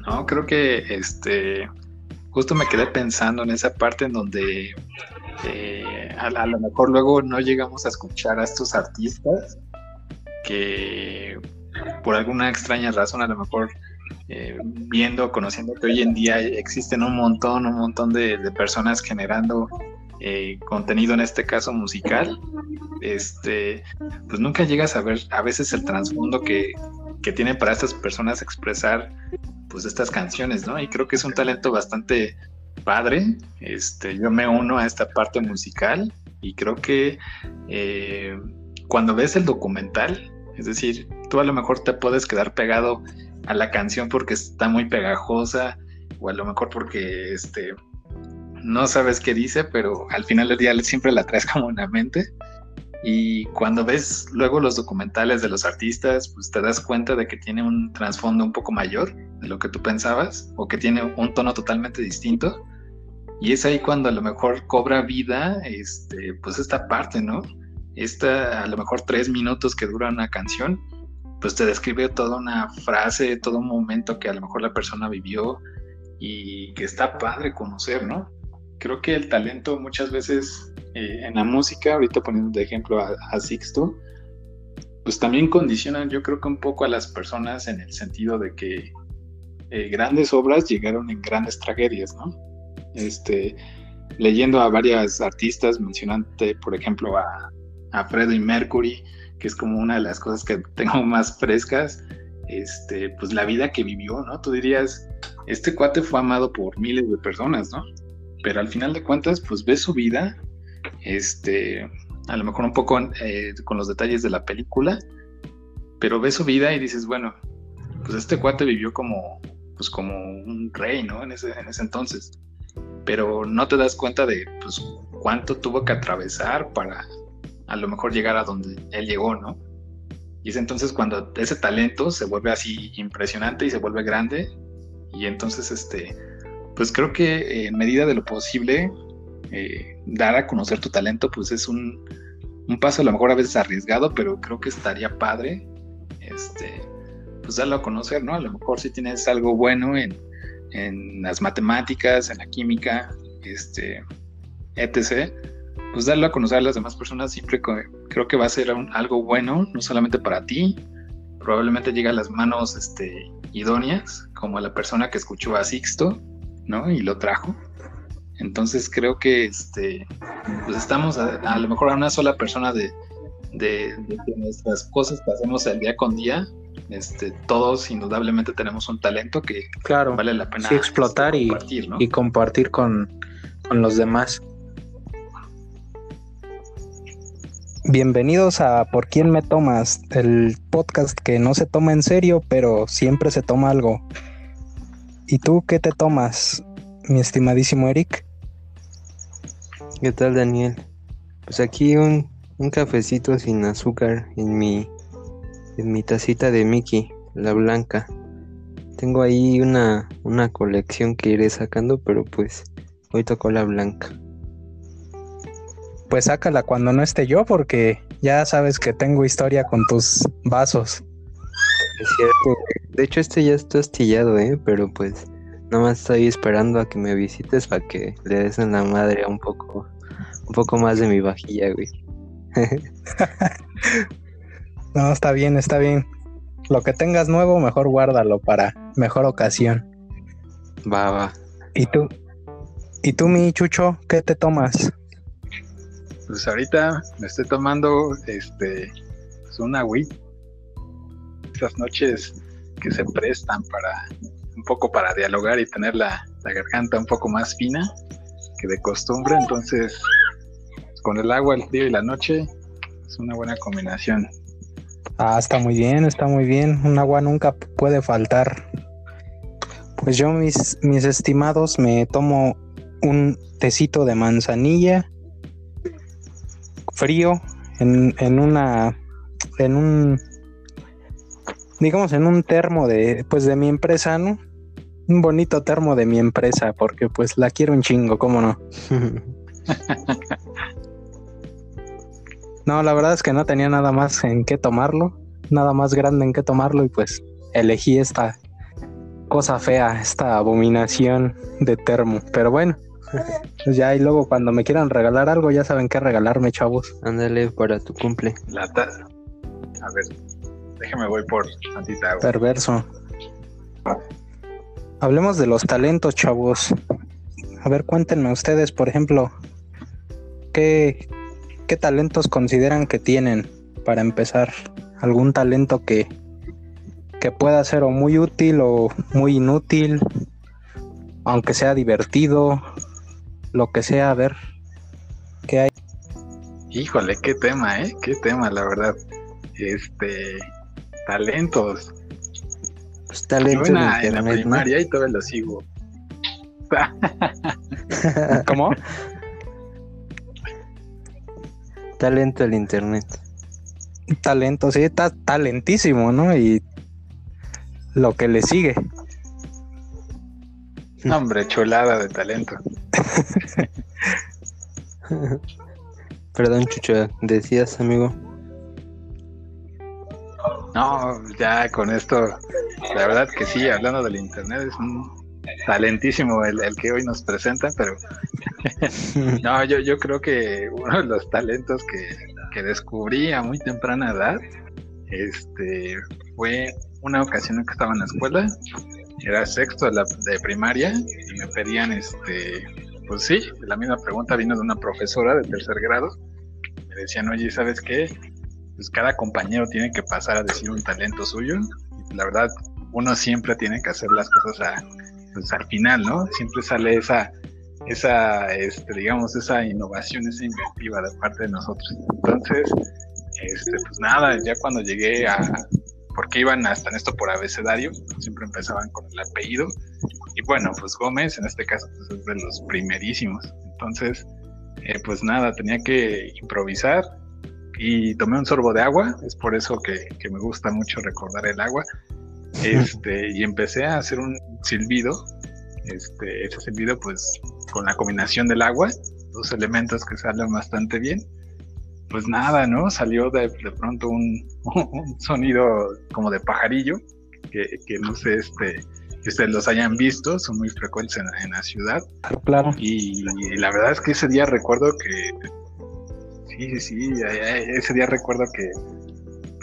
No, creo que este justo me quedé pensando en esa parte en donde eh, a, lo mejor luego no llegamos a escuchar a estos artistas que por alguna extraña razón a lo mejor eh, viendo, conociendo que hoy en día existen un montón, un montón de, personas generando eh, contenido, en este caso musical, este, pues nunca llegas a ver a veces el trasfondo que, que tiene para estas personas expresar pues estas canciones, ¿no? Y creo que es un talento bastante padre. Este, yo me uno a esta parte musical y creo que eh, cuando ves el documental, es decir, tú a lo mejor te puedes quedar pegado a la canción porque está muy pegajosa o a lo mejor porque este no sabes qué dice, pero al final del día siempre la traes como en la mente. Y cuando ves luego los documentales de los artistas, pues te das cuenta de que tiene un trasfondo un poco mayor de lo que tú pensabas o que tiene un tono totalmente distinto. Y es ahí cuando a lo mejor cobra vida, este, pues esta parte, ¿no? Esta, a lo mejor tres minutos que dura una canción, pues te describe toda una frase, todo un momento que a lo mejor la persona vivió y que está padre conocer, ¿no? Creo que el talento muchas veces eh, en la música, ahorita poniendo de ejemplo a, Sixto, pues también condicionan yo creo que un poco a las personas en el sentido de que eh, grandes obras llegaron en grandes tragedias, ¿no? Este, leyendo a varias artistas, mencionante por ejemplo a, a Freddie Mercury, que es como una de las cosas que tengo más frescas, este, pues la vida que vivió, ¿no? Tú dirías, este cuate fue amado por miles de personas, ¿no? Pero al final de cuentas, pues ves su vida, este, a lo mejor un poco eh, con los detalles de la película, pero ves su vida y dices, bueno, pues este cuate vivió como, pues como un rey, ¿no? En ese, en ese entonces. Pero no te das cuenta de, pues, cuánto tuvo que atravesar para a lo mejor llegar a donde él llegó, ¿no? Y es entonces cuando ese talento se vuelve así impresionante y se vuelve grande. Y entonces, este, pues creo que eh, en medida de lo posible, eh, dar a conocer tu talento, pues es un, un, paso a lo mejor a veces arriesgado, pero creo que estaría padre, este, pues darlo a conocer, ¿no? A lo mejor si tienes algo bueno en, en las matemáticas, en la química, este, etc., pues darlo a conocer a las demás personas siempre creo que va a ser algo bueno, no solamente para ti, probablemente llega a las manos este, idóneas, como la persona que escuchó a Sixto, ¿no? Y lo trajo. Entonces creo que este, pues estamos a, lo mejor a una sola persona de, de, nuestras cosas que hacemos el día con día. Este, todos indudablemente tenemos un talento que claro, vale la pena explotar y, compartir, y compartir con, con los demás. Bienvenidos a Por quién me tomas, el podcast que no se toma en serio, pero siempre se toma algo. ¿Y tú qué te tomas, mi estimadísimo Eric? ¿Qué tal, Daniel? Pues aquí un, cafecito sin azúcar en mi, en mi tacita de Mickey, la blanca. Tengo ahí una, una colección que iré sacando, pero pues hoy tocó la blanca pues sácala cuando no esté yo, porque ya sabes que tengo historia con tus vasos. Es cierto. De hecho, este ya está astillado, ¿eh? Pero pues nada más estoy esperando a que me visites para que le des en la madre un poco, un poco más de mi vajilla, güey. no, está bien, está bien. Lo que tengas nuevo, mejor guárdalo para mejor ocasión. Va, va. ¿Y tú? ¿Y tú, mi chucho, qué te tomas? Pues ahorita me estoy tomando este pues una Wii. Esas noches que se prestan para un poco para dialogar y tener la, garganta un poco más fina que de costumbre. Entonces, con el agua, el frío y la noche es una buena combinación. Ah, está muy bien, está muy bien. Un agua nunca puede faltar. Pues yo, mis, mis estimados, me tomo un tecito de manzanilla frío en, en una en un digamos en un termo de pues de mi empresa, ¿no? Un bonito termo de mi empresa porque pues la quiero un chingo, ¿cómo no? no, la verdad es que no tenía nada más en qué tomarlo, nada más grande en qué tomarlo y pues elegí esta cosa fea, esta abominación de termo. Pero bueno, pues ya y luego cuando me quieran regalar algo, ya saben qué regalarme, chavos. Ándale para tu cumple. La taza. A ver, déjame voy por tantita agua. Perverso. Hablemos de los talentos, chavos. A ver, cuéntenme ustedes, por ejemplo, ¿qué, qué talentos consideran que tienen para empezar? ¿Algún talento que, que pueda ser o muy útil o muy inútil? Aunque sea divertido, lo que sea, a ver, ¿qué hay? Híjole, qué tema, ¿eh? Qué tema, la verdad. Este, talentos. Pues talento Yo en, en la, en la internet, ¿no? primaria y todavía lo sigo. ¿Cómo? Talento el internet. Talento, sí, está talentísimo, ¿no? Y lo que le sigue. No, hombre, chulada de talento. Perdón, Chucho, decías, amigo. No, ya con esto, la verdad que sí, hablando del internet, es un talentísimo el, el que hoy nos presenta, pero no, yo, yo creo que uno de los talentos que, que descubrí a muy temprana edad, este, fue una ocasión en que estaba en la escuela, era sexto de, primaria, y me pedían, este, pues sí, la misma pregunta vino de una profesora de tercer grado, me decían, oye, ¿sabes qué? Pues cada compañero tiene que pasar a decir un talento suyo, la verdad, uno siempre tiene que hacer las cosas a, pues, al final, ¿no? Siempre sale esa, esa, este, digamos, esa innovación, esa inventiva de parte de nosotros. Entonces, este, pues nada, ya cuando llegué a, porque iban hasta en esto por abecedario, siempre empezaban con el apellido, y bueno, pues Gómez en este caso pues, es de los primerísimos. Entonces, eh, pues nada, tenía que improvisar y tomé un sorbo de agua, es por eso que, que me gusta mucho recordar el agua, este, y empecé a hacer un silbido, este, ese silbido pues con la combinación del agua, dos elementos que salen bastante bien, pues nada, ¿no? Salió de, de pronto un, un, sonido como de pajarillo, que, que, no sé, este, que ustedes los hayan visto, son muy frecuentes en, en la ciudad. Claro, y, la verdad es que ese día recuerdo que, sí, sí, sí, ese día recuerdo que,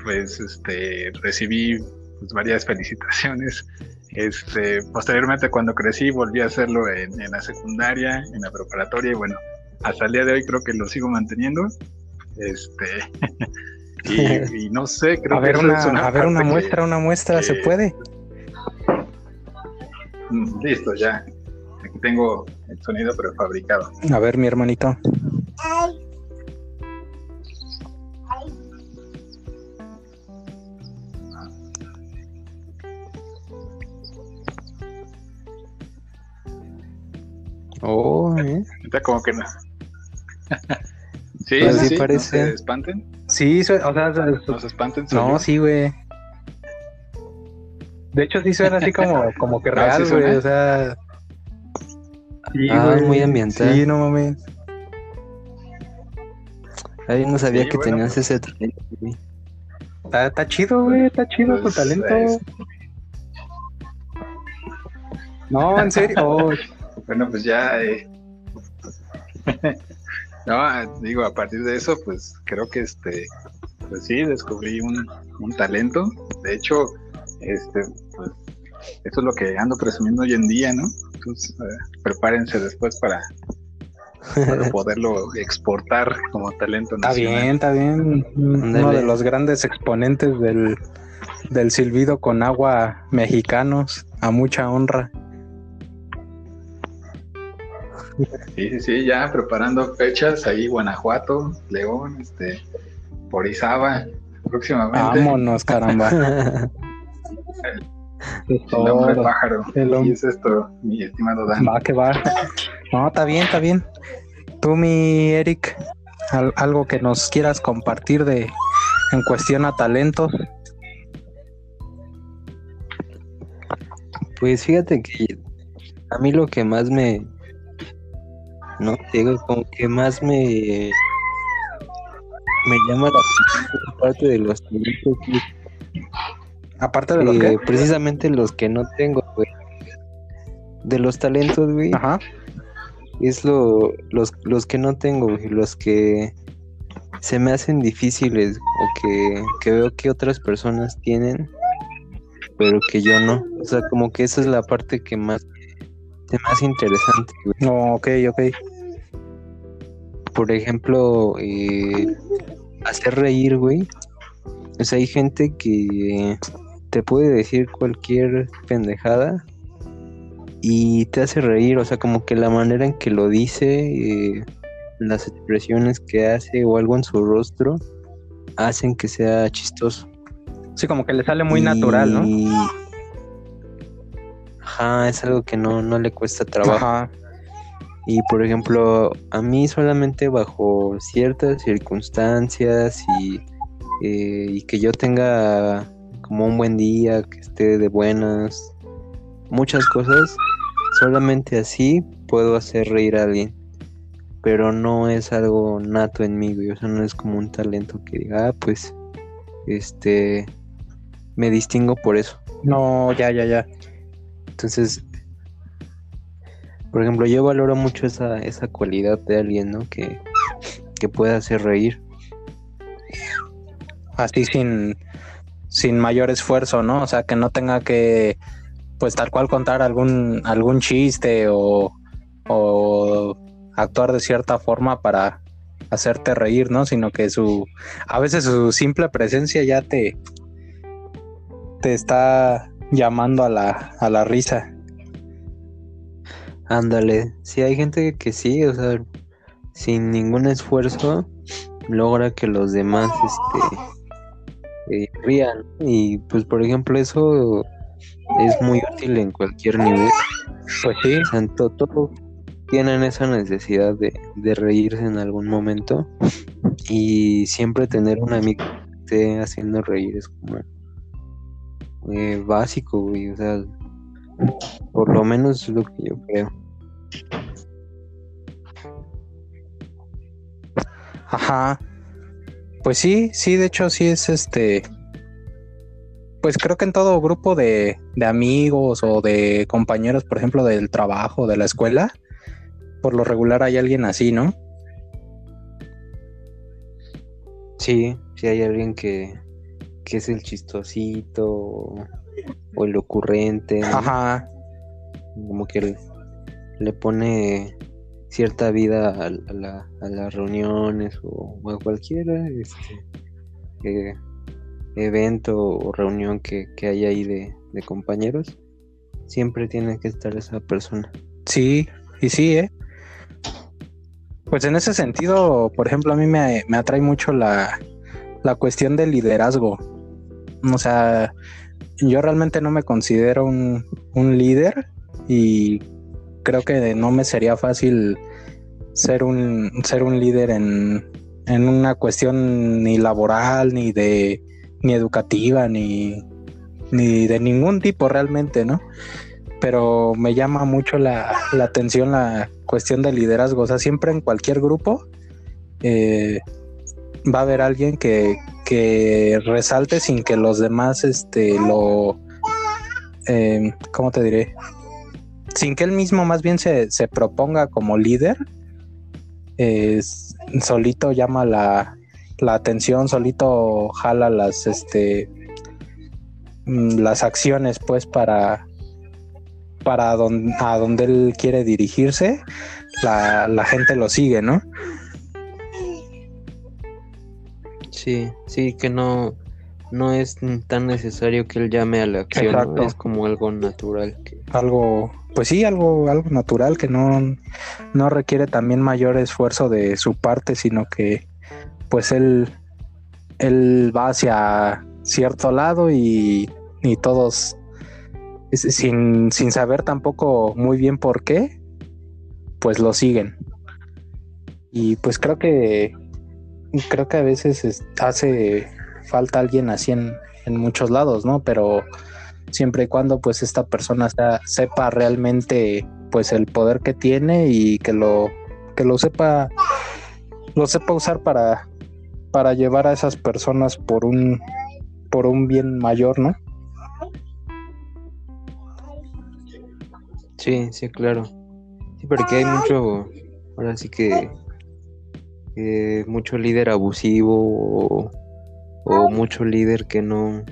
pues, este, recibí pues, varias felicitaciones. Este, posteriormente cuando crecí volví a hacerlo en, en, la secundaria, en la preparatoria y bueno, hasta el día de hoy creo que lo sigo manteniendo. Este, y, y, no sé, creo a ver que una, una a ver una muestra, que, una muestra, que, ¿se puede? Mm, Listo, ya. Aquí tengo el sonido prefabricado. A ver, mi hermanito. Ay. Oh, ¿eh? Está como que no. sí, Pues sí, sí parece. ¿no se espanten? Sí, su- o sea, ¿No se espanten? no, yo. sí, güey. De hecho, sí suena así como, como que Ah, real, ¿sí güey. o sea. Sí, Ah, güey. muy ambiental. Sí, no mames. Ay, no sabía Sí, que bueno, tenías pues. ese talento, güey. Está, está chido, güey. Está chido Pues, tu talento. es- No, en serio. Bueno, pues ya. eh, no, digo, a partir de eso, pues creo que este. Pues sí, descubrí un, un talento. De hecho, este, pues. Eso es lo que ando presumiendo hoy en día, ¿no? Entonces, eh, prepárense después para, para poderlo exportar como talento está nacional. bien, está bien. Uno de los grandes exponentes del, del silbido con agua mexicanos. A mucha honra. Sí, sí, sí, ya preparando fechas ahí, Guanajuato, León, este, Orizaba, próximamente. Vámonos, caramba. El hombre Todo. pájaro. El Y hombre. es esto, mi estimado Dan. Va que va. No, está bien, está bien. Tú, mi Eric, al- algo que nos quieras compartir de en cuestión a talentos. Pues fíjate que a mí lo que más me. No, digo, como que más me. Me llama la atención parte de los talentos Aparte de lo que que. precisamente los que no tengo, güey. de los talentos, güey. Ajá. Es lo, los, los que no tengo, güey, los que se me hacen difíciles o que, que veo que otras personas tienen, pero que yo no. O sea, como que esa es la parte que más, se me hace interesante, güey. No, ok, ok. Por ejemplo, eh, hacer reír, güey. O sea, hay gente que te puede decir cualquier pendejada y te hace reír, o sea, como que la manera en que lo dice, eh, las expresiones que hace o algo en su rostro hacen que sea chistoso. Sí, como que le sale muy natural, ¿no? Ajá, es algo que no, no le cuesta trabajo. Ajá. Y por ejemplo, a mí solamente bajo ciertas circunstancias y, eh, y que yo tenga como un buen día, que esté de buenas, muchas cosas, solamente así puedo hacer reír a alguien. Pero no es algo nato en mí, güey. O sea, no es como un talento que diga, ah, pues, este, me distingo por eso. No, ya, ya, ya. Entonces, por ejemplo, yo valoro mucho esa, esa cualidad de alguien, ¿no? Que, que pueda hacer reír. Así sin, sin mayor esfuerzo, ¿no? O sea, que no tenga que, pues tal cual contar algún, algún chiste o, o actuar de cierta forma para hacerte reír, ¿no? Sino que su, a veces su simple presencia ya te, te está llamando a la, a la risa. Ándale, sí hay gente que sí, o sea, sin ningún esfuerzo logra que los demás este eh, rían. Y pues por ejemplo eso es muy útil en cualquier nivel. Pues sí, O sea, todos tienen esa necesidad de, de reírse en algún momento y siempre tener un amigo que esté haciendo reír es como eh, básico, güey. O sea, por lo menos es lo que yo creo. Ajá. Pues sí, sí, de hecho sí es este. Pues creo que en todo grupo de, de amigos o de compañeros, por ejemplo, del trabajo, de la escuela, por lo regular hay alguien así, ¿no? Sí, si hay alguien que, que es el chistosito o, el ocurrente, ¿no? Ajá. como que le pone cierta vida a, la- a las reuniones o, a cualquier este, eh, evento o reunión que, que haya ahí de, de compañeros, siempre tiene que estar esa persona. Sí, y sí, ¿eh? Pues en ese sentido, por ejemplo, a mí me, me atrae mucho la, la cuestión del liderazgo. O sea, yo realmente no me considero un, un líder y creo que no me sería fácil ser un, ser un líder en, en una cuestión ni laboral, ni de ni educativa, ni, ni de ningún tipo realmente, ¿no? pero me llama mucho la, la atención la cuestión del liderazgo. O sea, siempre en cualquier grupo eh, va a haber alguien que, que resalte sin que los demás este, lo... eh, ¿Cómo te diré? Sin que él mismo más bien se, se proponga como líder. solito llama la, la atención, solito jala las, este, mm, las acciones pues para, para a donde él quiere dirigirse, la, la gente lo sigue, ¿no? Sí, sí, que no, no es tan necesario que él llame a la acción, es como algo natural que Algo, pues sí, algo, algo natural que no, no requiere también mayor esfuerzo de su parte, sino que pues él, él va hacia cierto lado y, y todos sin, sin saber tampoco muy bien por qué, pues lo siguen. Y pues creo que creo que a veces es- hace falta alguien así en, en muchos lados, ¿no? Pero siempre y cuando pues esta persona sea- sepa realmente pues el poder que tiene y que lo que lo sepa lo sepa usar para para llevar a esas personas por un por un bien mayor, ¿no? Sí, sí, claro. Sí, porque hay mucho, ahora sí que, eh, mucho líder abusivo o, o mucho líder que no,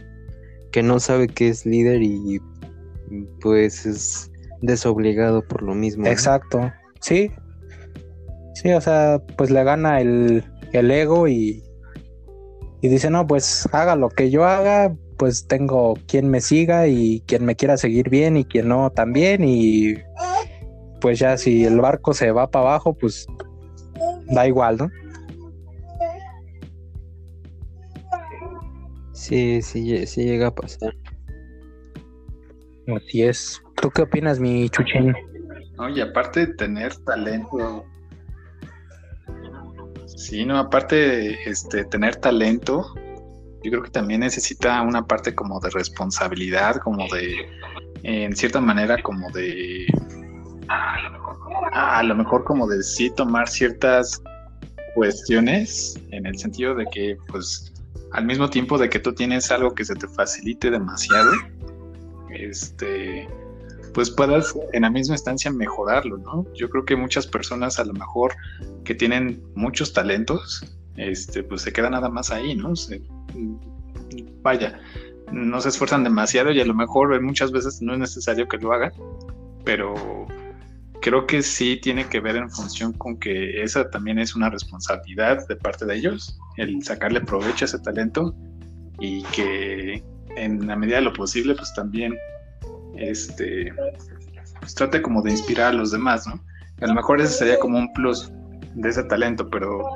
que no sabe que es líder y pues es desobligado por lo mismo. Exacto. Sí. Sí, o sea, pues le gana el, el ego y, y dice, no, pues haga lo que yo haga, pues tengo quien me siga y quien me quiera seguir bien y quien no también y pues ya si el barco se va para abajo, pues da igual, ¿no? Sí, sí, sí llega a pasar. Así es. ¿Tú qué opinas, mi chuchín? No, y aparte de tener talento. Sí, no, aparte de este, tener talento, yo creo que también necesita una parte como de responsabilidad, como de, en cierta manera, como de, a lo mejor como de sí tomar ciertas cuestiones, en el sentido de que, pues, al mismo tiempo de que tú tienes algo que se te facilite demasiado, este, pues puedas en la misma instancia mejorarlo, ¿no? Yo creo que muchas personas a lo mejor que tienen muchos talentos, este, pues se quedan nada más ahí, ¿no? Se- vaya, no se esfuerzan demasiado y a lo mejor muchas veces no es necesario que lo hagan, pero creo que sí tiene que ver en función con que esa también es una responsabilidad de parte de ellos, el sacarle provecho a ese talento y que en la medida de lo posible, pues también este, pues trate como de inspirar a los demás, ¿no? A lo mejor ese sería como un plus de ese talento, pero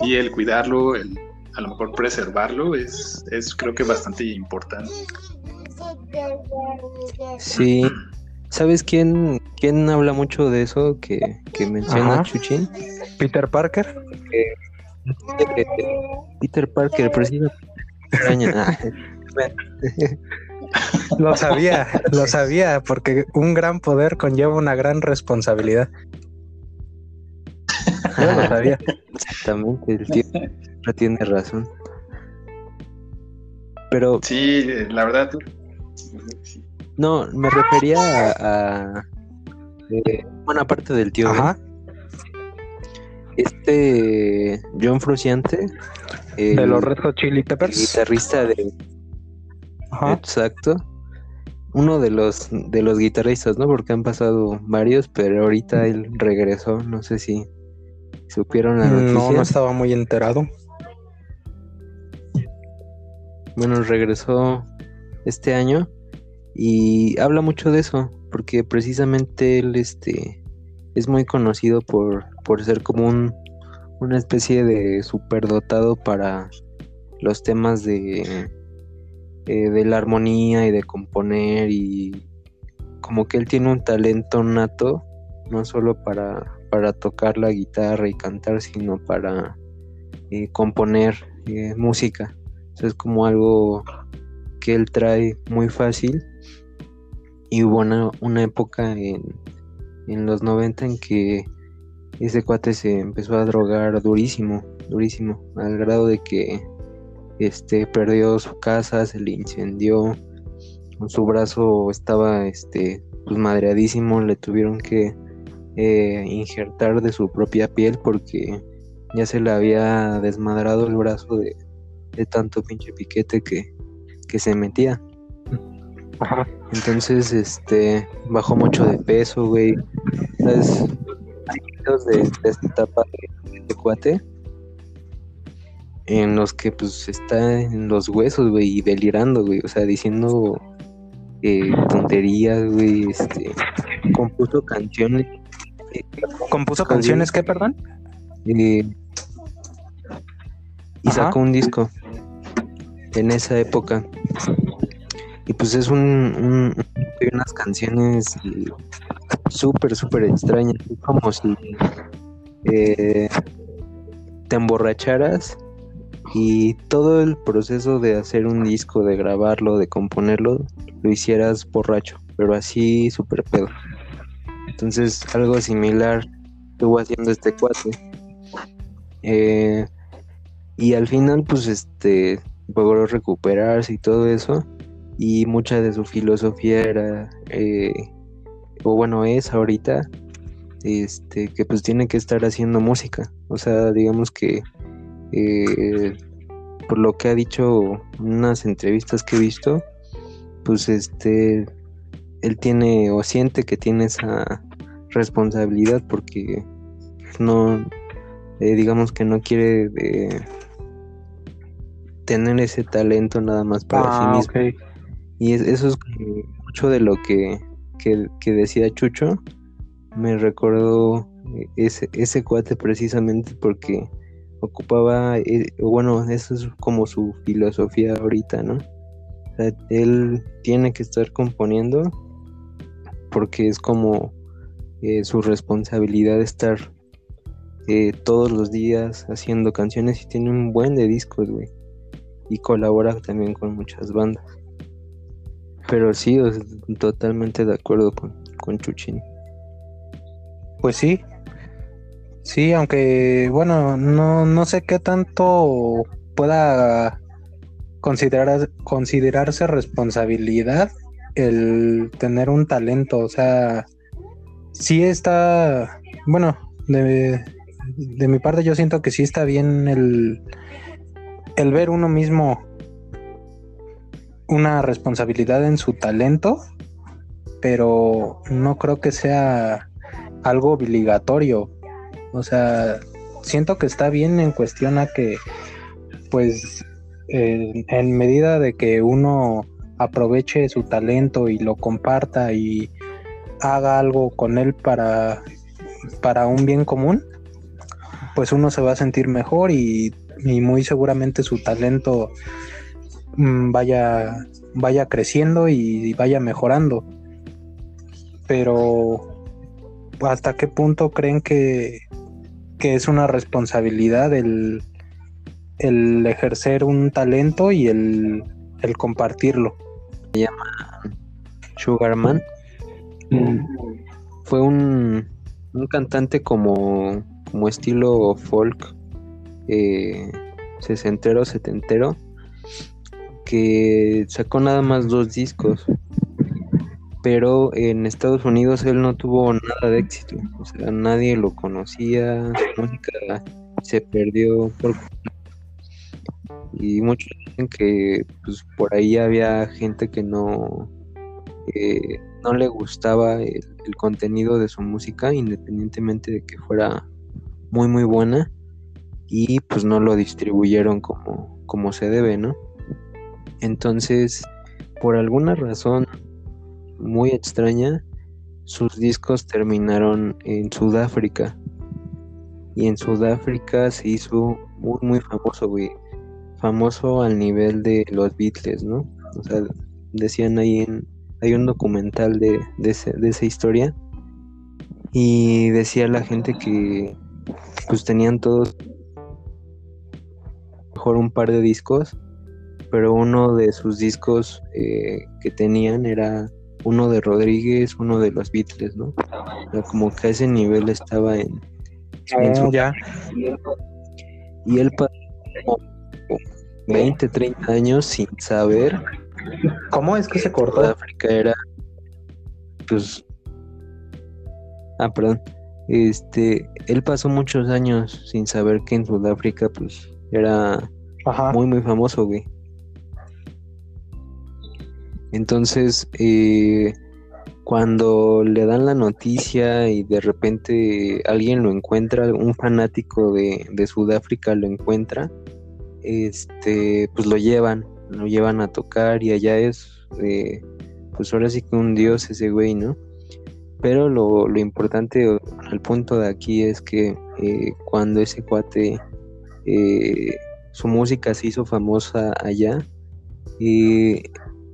y el cuidarlo, el a lo mejor preservarlo es, es creo que bastante importante. Sí. ¿Sabes quién, quién habla mucho de eso que, que menciona Ajá. Chuchín? Peter Parker. Eh, Peter Parker, precisamente. Extraña. Ah, Lo sabía, lo sabía, porque un gran poder conlleva una gran responsabilidad. Yo lo sabía. Exactamente, el tío no tiene razón. Pero Sí, la verdad. No, me refería a, a, eh, bueno, aparte del tío, Ben, Ajá. este John Frusciante, el, De los Red Hot Chili el Peppers. guitarrista de Ajá. Exacto. Uno de los de los guitarristas, ¿no? Porque han pasado varios, pero ahorita él regresó, no sé si supieron la noticia. No, no estaba muy enterado. Bueno, regresó este año y habla mucho de eso, porque precisamente él este es muy conocido por, por ser como un una especie de superdotado para los temas de eh, de la armonía y de componer y como que él tiene un talento nato no solo para para tocar la guitarra y cantar sino para eh, componer eh, música es como algo que él trae muy fácil. Y hubo una, época en, en los 90 en que ese cuate se empezó a drogar durísimo, durísimo, al grado de que este perdió su casa, se le incendió, su brazo estaba este pues madreadísimo, le tuvieron que eh, injertar de su propia piel porque ya se le había desmadrado el brazo de, de tanto pinche piquete que, que se metía. Ajá. Entonces, este, bajó mucho de peso, güey. ¿Sabes? Hay videos de, de esta etapa de, de cuate en los que, pues, está en los huesos, güey, y delirando, güey. O sea, diciendo eh, tonterías, güey. Este, compuso canciones. eh, ¿Compuso canciones qué, perdón? eh, y Ajá. sacó un disco en esa época. Y pues es un, un- hay unas canciones súper, súper extrañas. Es como si eh, te emborracharas y todo el proceso de hacer un disco, de grabarlo, de componerlo, lo hicieras borracho, pero así súper pedo. Entonces, algo similar estuvo haciendo este cuate. Eh, y al final, pues, este, logró recuperarse y todo eso. Y mucha de su filosofía era eh, o bueno, es ahorita, este, que pues tiene que estar haciendo música. O sea, digamos que eh, por lo que ha dicho en unas entrevistas que he visto, pues este, él tiene o siente que tiene esa responsabilidad porque no, eh, digamos que no quiere eh, tener ese talento nada más para sí Ah, mismo. Y es- eso es mucho de lo que, que, que decía Chucho. Me recordó eh, ese, ese cuate precisamente porque ocupaba, eh, bueno, eso es como su filosofía ahorita, ¿no? O sea, él tiene que estar componiendo porque es como eh, su responsabilidad estar eh, todos los días haciendo canciones y tiene un buen de discos, güey. Y colabora también con muchas bandas. Pero sí, totalmente de acuerdo con, con Chuchín. Pues sí. Sí, aunque bueno, no, no sé qué tanto pueda considerar, considerarse responsabilidad el tener un talento. O sea, sí está, bueno, de, de mi parte yo siento que sí está bien el, el ver uno mismo una responsabilidad en su talento, pero no creo que sea algo obligatorio. O sea, siento que está bien en cuestión a que, pues, en medida de que uno aproveche su talento y lo comparta y haga algo con él para, para un bien común, pues uno se va a sentir mejor y, y muy seguramente su talento vaya, vaya creciendo y vaya mejorando. Pero ¿hasta qué punto creen que, que es una responsabilidad el, el ejercer un talento y el, el compartirlo? Sugarman fue un, un cantante como, como estilo folk, eh, sesentero, setentero, que sacó nada más dos discos. Pero en Estados Unidos él no tuvo nada de éxito. O sea, nadie lo conocía, su música se perdió por y muchos dicen que pues por ahí había gente que no no le gustaba el, el contenido de su música independientemente de que fuera muy muy buena y pues no lo distribuyeron como, como se debe, ¿no? Entonces, por alguna razón muy extraña, sus discos terminaron en Sudáfrica. Y en Sudáfrica se hizo muy muy famoso, güey. Famoso al nivel de los Beatles, ¿no? O sea, decían ahí en... Hay un documental de, de, esa historia. Y decía la gente que pues tenían todos mejor un par de discos, pero uno de sus discos eh, que tenían era uno de Rodríguez, uno de los Beatles, ¿no? O sea, como que a ese nivel estaba en, en su- Oh, ya. y él pasó como 20, 30 años sin saber ¿Cómo es que se cortó? Sudáfrica era pues ah perdón este él pasó muchos años sin saber que en Sudáfrica pues era Ajá. muy muy famoso güey entonces eh, cuando le dan la noticia y de repente alguien lo encuentra un fanático de, de Sudáfrica lo encuentra este pues lo llevan lo llevan a tocar y allá es eh, pues ahora sí que un dios ese güey no pero lo, lo importante el punto de aquí es que eh, cuando ese cuate su música se hizo famosa allá y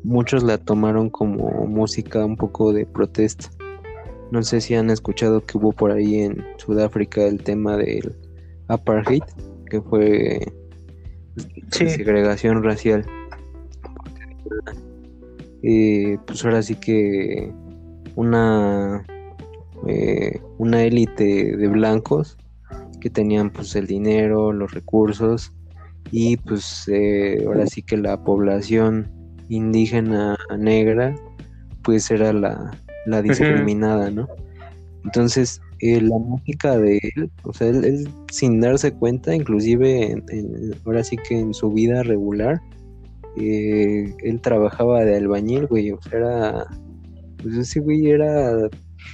muchos la tomaron como música un poco de protesta no sé si han escuchado que hubo por ahí en Sudáfrica el tema del apartheid que fue Sí. segregación racial eh, pues ahora sí que una eh, una élite de blancos que tenían pues el dinero, los recursos y pues eh, ahora sí que la población indígena negra pues era la, la discriminada, ¿no? Entonces, eh, la música de él, o sea, él, sin darse cuenta, inclusive ahora sí que en su vida regular, eh, él trabajaba de albañil, güey, o sea, era, pues ese güey era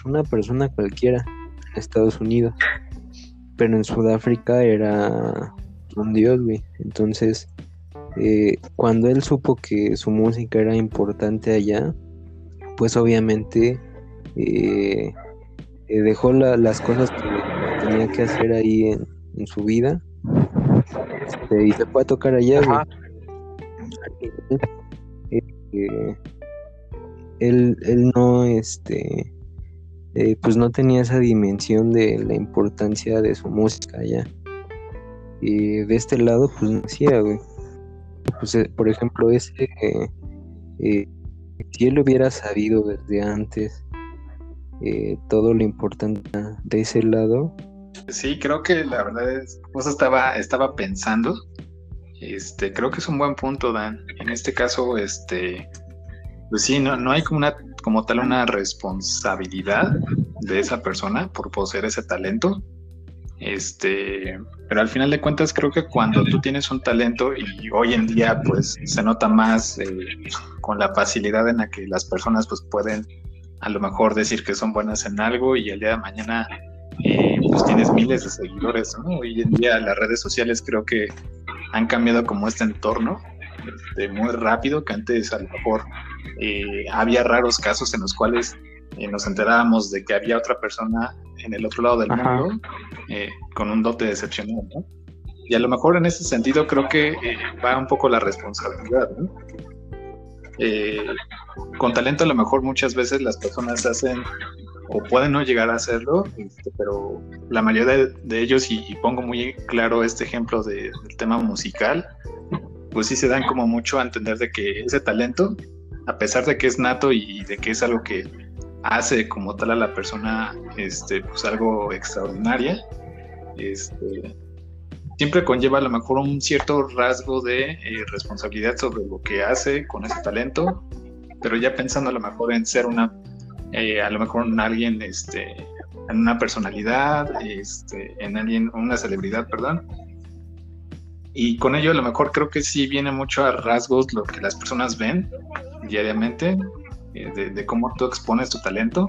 una persona cualquiera en Estados Unidos, pero en Sudáfrica era un dios, güey. Entonces, eh, cuando él supo que su música era importante allá, pues obviamente eh, eh, dejó las cosas que tenía que hacer ahí en, su vida este, y se fue a tocar allá. él, él no, este, pues no tenía esa dimensión de la importancia de su música allá. Y de este lado, pues no hacía, güey. Pues, eh, por ejemplo, ese, eh, si él hubiera sabido desde antes eh, todo lo importante de ese lado. Sí, creo que la verdad es, pues estaba, estaba pensando, este, creo que es un buen punto, Dan. En este caso, este, pues sí, no, no hay como una, como tal una responsabilidad de esa persona por poseer ese talento. Este, pero al final de cuentas creo que cuando tú tienes un talento y hoy en día pues se nota más eh, con la facilidad en la que las personas pues pueden a lo mejor decir que son buenas en algo y el día de mañana eh, pues tienes miles de seguidores, Hoy en día las redes sociales creo que han cambiado como este entorno este, muy rápido, que antes a lo mejor eh, había raros casos en los cuales nos enterábamos de que había otra persona en el otro lado del mundo eh, con un dote excepcional, ¿no? Y a lo mejor en ese sentido creo que eh, va un poco la responsabilidad, ¿no? Eh, con talento a lo mejor muchas veces las personas hacen o pueden no llegar a hacerlo, este, pero la mayoría de, ellos, y, pongo muy claro este ejemplo del tema musical, pues sí se dan como mucho a entender de que ese talento, a pesar de que es nato y de que es algo que hace como tal a la persona este, pues algo extraordinaria, este, siempre conlleva a lo mejor un cierto rasgo de eh, responsabilidad sobre lo que hace con ese talento, pero ya pensando a lo mejor en ser una, eh, a lo mejor en alguien, este, en una personalidad, este, en alguien, una celebridad, perdón. Y con ello a lo mejor creo que sí viene mucho a rasgos lo que las personas ven diariamente, eh, de, cómo tú expones tu talento.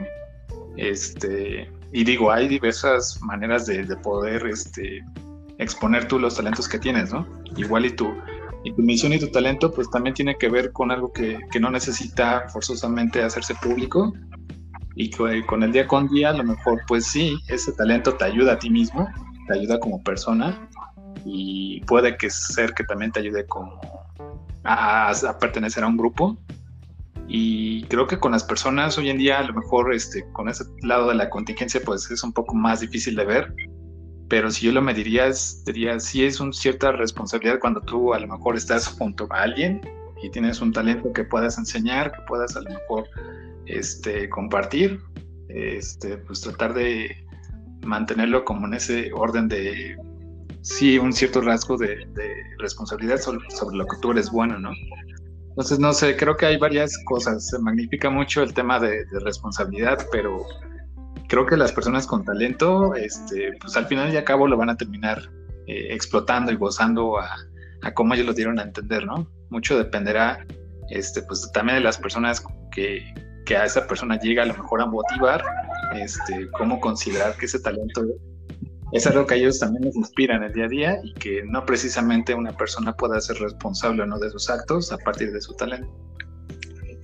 Este, y digo, hay diversas maneras de, poder este, exponer tú los talentos que tienes, ¿no? Igual y tu, y tu misión y tu talento, pues también tiene que ver con algo que, no necesita forzosamente hacerse público. Y con el día con día, a lo mejor, pues sí, ese talento te ayuda a ti mismo, te ayuda como persona y puede que ser que también te ayude como a pertenecer a un grupo y creo que con las personas hoy en día, a lo mejor este, con ese lado de la contingencia, pues es un poco más difícil de ver. Pero si yo lo mediría, diría, sí es una cierta responsabilidad cuando tú a lo mejor estás junto a alguien y tienes un talento que puedas enseñar, que puedas a lo mejor este, compartir, este, pues tratar de mantenerlo como en ese orden de, sí, un cierto rasgo de, responsabilidad sobre, sobre, lo que tú eres bueno, ¿no? Entonces, no sé, creo que hay varias cosas. Se magnifica mucho el tema de, responsabilidad, pero creo que las personas con talento, este, pues al final y al cabo lo van a terminar eh, explotando y gozando a, a, cómo ellos lo dieron a entender, ¿no? Mucho dependerá, este, pues también de las personas que, que a esa persona llega a lo mejor a motivar, este, cómo considerar que ese talento es algo que a ellos también les inspira en el día a día y que no precisamente una persona pueda ser responsable o no de sus actos a partir de su talento.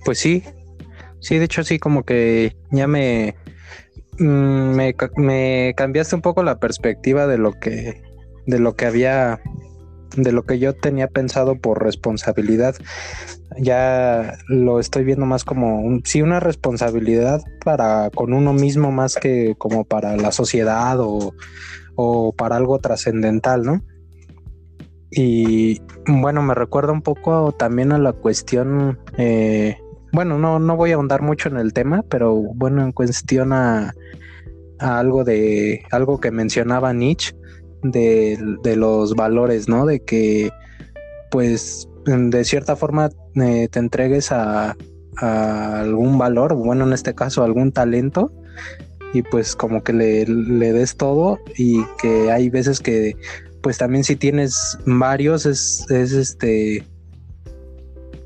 Pues sí, sí, de hecho sí, como que ya me, mm, me, me cambiaste un poco la perspectiva de lo que, de lo que había, de lo que yo tenía pensado por responsabilidad. Ya lo estoy viendo más como un, sí una responsabilidad para con uno mismo más que como para la sociedad o o para algo trascendental, ¿no? Y bueno, me recuerda un poco también a la cuestión, eh, bueno, no, no voy a ahondar mucho en el tema, pero bueno, en cuestión a, algo de, algo que mencionaba Nietzsche, de, los valores, ¿no? De que, pues, de cierta forma eh, te entregues a, a algún valor, bueno, en este caso algún talento, y pues como que le, le des todo y que hay veces que pues también si tienes varios es, es este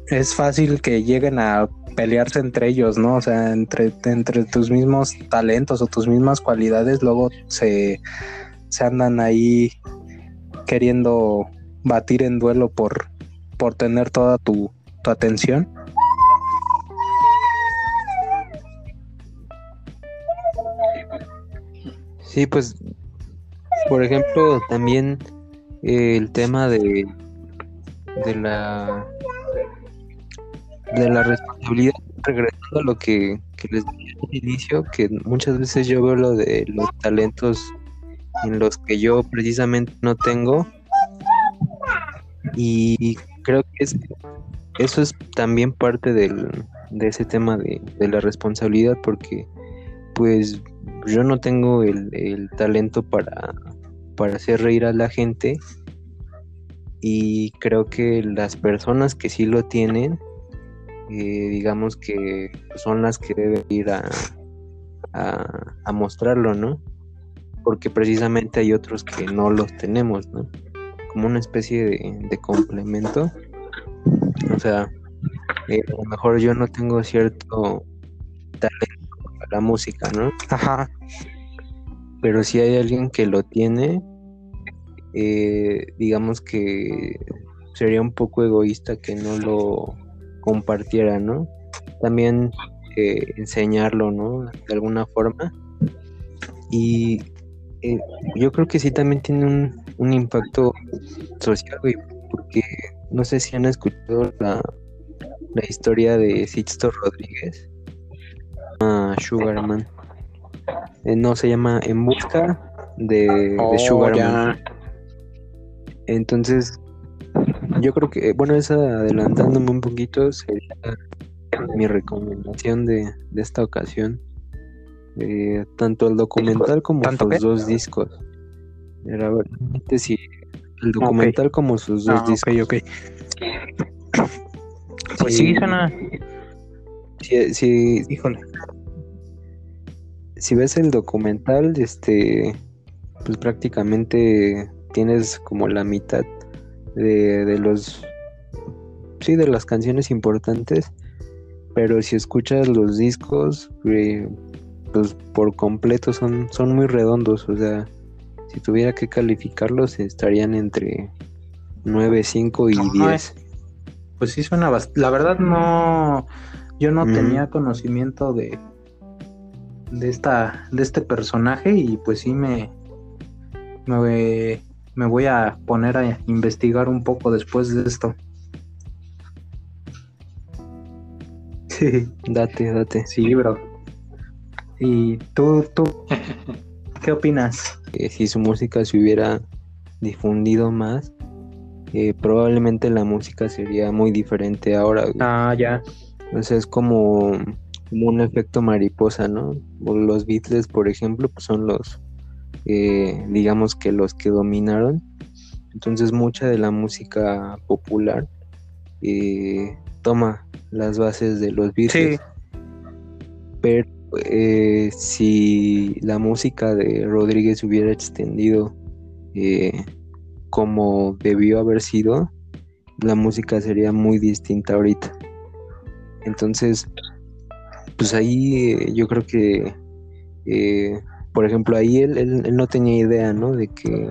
es fácil que lleguen a pelearse entre ellos, ¿no? O sea, entre, entre tus mismos talentos o tus mismas cualidades, luego se, se andan ahí queriendo batir en duelo por, por tener toda tu, tu atención. Sí, pues, por ejemplo, también eh, el tema de, de la de la responsabilidad, regresando a lo que, les dije al inicio, que muchas veces yo veo lo de los talentos en los que yo precisamente no tengo. Y creo que es, eso es también parte del, de ese tema de, de la responsabilidad porque pues yo no tengo el, el talento para, para hacer reír a la gente y creo que las personas que sí lo tienen eh, digamos que son las que deben ir a, a, mostrarlo, ¿no? Porque precisamente hay otros que no los tenemos, ¿no? Como una especie de, complemento. O sea, eh, a lo mejor yo no tengo cierto la música, ¿no? Ajá. Pero si hay alguien que lo tiene, eh, digamos que sería un poco egoísta que no lo compartiera, ¿no? También eh, enseñarlo, ¿no? De alguna forma. Y eh, yo creo que sí también tiene un, impacto social, porque no sé si han escuchado la, historia de Sixto Rodríguez, Sugarman. Eh, no, se llama En Busca de, oh, Sugarman. Entonces, yo creo que, bueno, esa adelantándome un poquito, sería mi recomendación de, esta ocasión. Eh, tanto el documental como sus dos discos. Era realmente si el documental como sus dos ah, discos. Ok, Pues sí, suena. Si, híjole. Si ves el documental, este, pues prácticamente tienes como la mitad de, los sí de las canciones importantes pero si escuchas los discos eh, pues por completo son son muy redondos o sea si tuviera que calificarlos estarían entre 9 5 y 10 pues sí suena bastante la verdad no yo no tenía conocimiento de de esta de este personaje y pues sí me me me voy a poner a investigar un poco después de esto. Sí. Date, date. Sí, bro. ¿Y tú, tú, qué opinas? si su música se hubiera difundido más, eh, probablemente la música sería muy diferente ahora. Ah, ya. Entonces es como, como un efecto mariposa, ¿no? Los Beatles, por ejemplo, pues son los eh, digamos que los que dominaron. Entonces mucha de la música popular eh, toma las bases de los Beatles. Pero eh, si la música de Rodríguez hubiera extendido como debió haber sido, la música sería muy distinta ahorita. Entonces, pues ahí yo creo que por ejemplo, ahí él, él, no tenía idea, ¿no? De que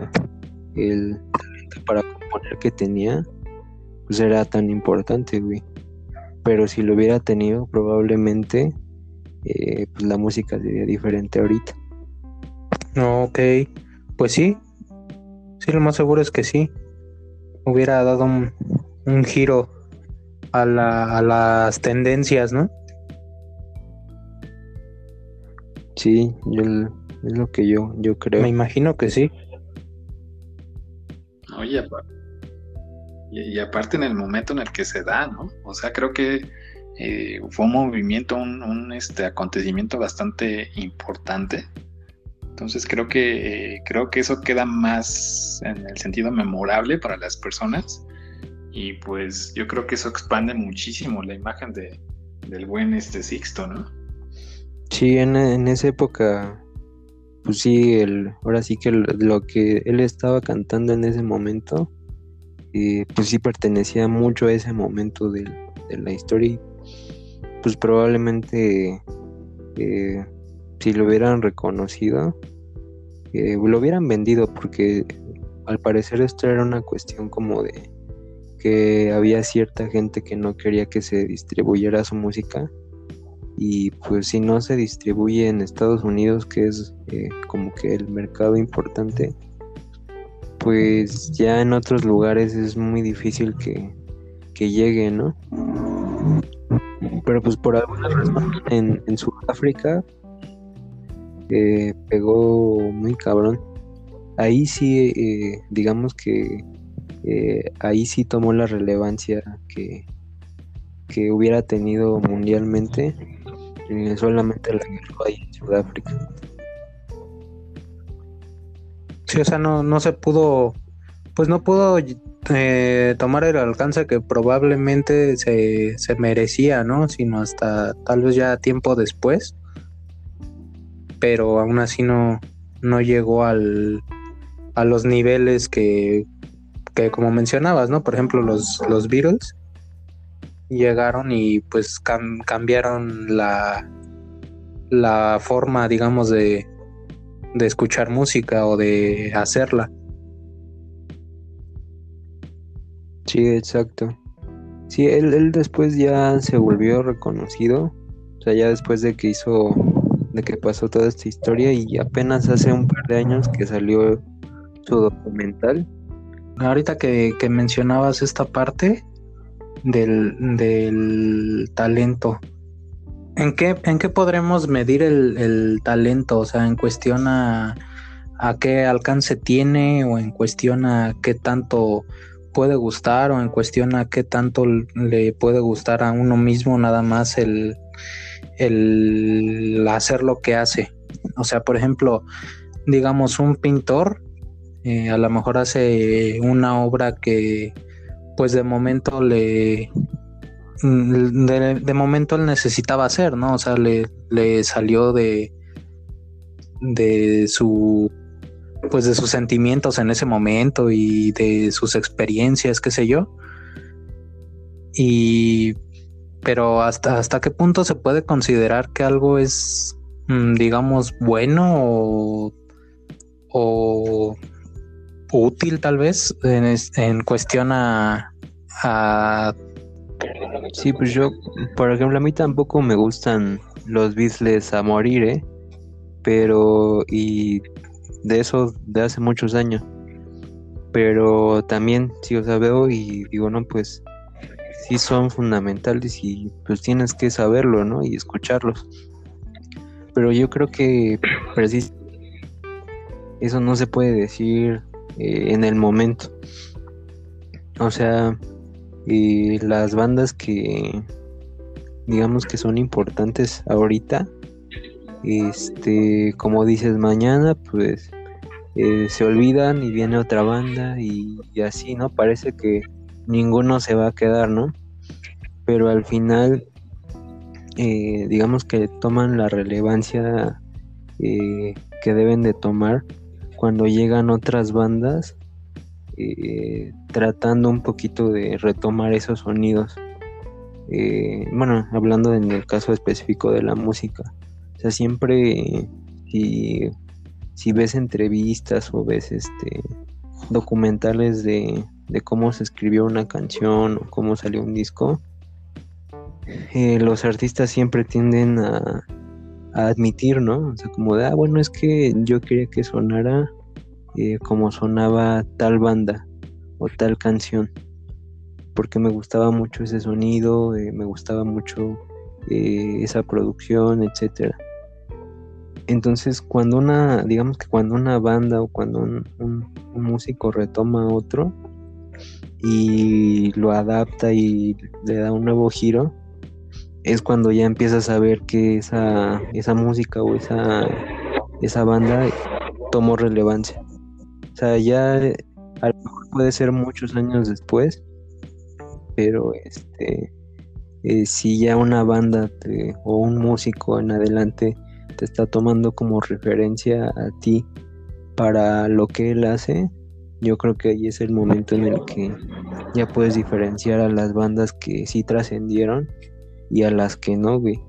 el talento para componer que tenía, pues era tan importante, güey. Pero si lo hubiera tenido, probablemente, eh, pues la música sería diferente ahorita. Ok, pues sí. Sí, lo más seguro es que sí. Hubiera dado un, un giro a, la, a las tendencias, ¿no? Sí, yo es lo que yo, yo creo. Me imagino que sí. Oye, y, aparte en el momento en el que se da, ¿no? O sea, creo que eh, fue un movimiento, un, este, acontecimiento bastante importante. Entonces creo que creo que eso queda más en el sentido memorable para las personas y pues yo creo que eso expande muchísimo la imagen de, del buen este Sixto, ¿no? Sí, en, en esa época, pues sí, el, ahora sí que lo, que él estaba cantando en ese momento, eh, pues sí pertenecía mucho a ese momento de, la historia. pues probablemente eh, si lo hubieran reconocido, eh, lo hubieran vendido, porque al parecer esto era una cuestión como de que había cierta gente que no quería que se distribuyera su música y pues si no se distribuye en Estados Unidos que es eh, como que el mercado importante pues ya en otros lugares es muy difícil que, que llegue no pero pues por alguna razón en, en Sudáfrica eh, pegó muy cabrón. Ahí sí eh, digamos que ahí sí tomó la relevancia que, que hubiera tenido mundialmente solamente la guerra ahí en Sudáfrica. Sí, o sea, no, no se pudo, pues no pudo eh, tomar el alcance que probablemente se, se merecía, ¿no? Sino hasta tal vez ya tiempo después. Pero aún así no, no llegó al, a los niveles que que como mencionabas, ¿no? Por ejemplo, los, los Beatles llegaron y pues cambiaron la, la forma, digamos, de, de escuchar música o de hacerla. Sí, exacto. Sí, él, él después ya se volvió reconocido, o sea, ya después de que hizo, de que pasó toda esta historia y apenas hace un par de años que salió su documental Ahorita que, mencionabas esta parte del, talento, ¿en qué, ¿en qué podremos medir el, talento? O sea, en cuestión a, a qué alcance tiene o en cuestión a qué tanto puede gustar o en cuestión a qué tanto le puede gustar a uno mismo nada más el, el hacer lo que hace. O sea, por ejemplo, digamos un pintor eh, a lo mejor hace una obra que pues de momento le mm, de, momento él necesitaba hacer, ¿no? O sea, le, le salió de de su pues de sus sentimientos en ese momento y de sus experiencias, qué sé yo. Y pero hasta hasta qué punto se puede considerar que algo es mm, digamos bueno o, o útil tal vez en, cuestión a, Sí, pues yo, por ejemplo, a mí tampoco me gustan los Beatles a morir, ¿eh? Pero, y de eso de hace muchos años. Pero también, sí, o sea, veo y digo, no, pues sí son fundamentales y pues tienes que saberlo, ¿no? Y escucharlos. Pero yo creo que eso no se puede decir eh, en el momento. O sea, y las bandas que digamos que son importantes ahorita, este, como dices, mañana pues eh, se olvidan y viene otra banda y, así, ¿no? Parece que ninguno se va a quedar, ¿no? Pero al final, eh, digamos que toman la relevancia que deben de tomar cuando llegan otras bandas eh, tratando un poquito de retomar esos sonidos. Eh, bueno, hablando en el caso específico de la música. O sea, siempre si, si ves entrevistas o ves este documentales de, cómo se escribió una canción o cómo salió un disco, eh, los artistas siempre tienden a, a admitir, ¿no? O sea, como de, ah, bueno, es que yo quería que sonara eh, como sonaba tal banda o tal canción, porque me gustaba mucho ese sonido, eh, me gustaba mucho eh, esa producción, etcétera. Entonces, cuando una, digamos que cuando una banda o cuando un, un músico retoma otro y lo adapta y le da un nuevo giro, es cuando ya empiezas a ver que esa, esa música o esa, esa banda tomó relevancia. O sea, ya a lo mejor puede ser muchos años después, pero este eh, si ya una banda o un músico en adelante te está tomando como referencia a ti para lo que él hace, yo creo que ahí es el momento en el que ya puedes diferenciar a las bandas que sí trascendieron y a las que no, güey.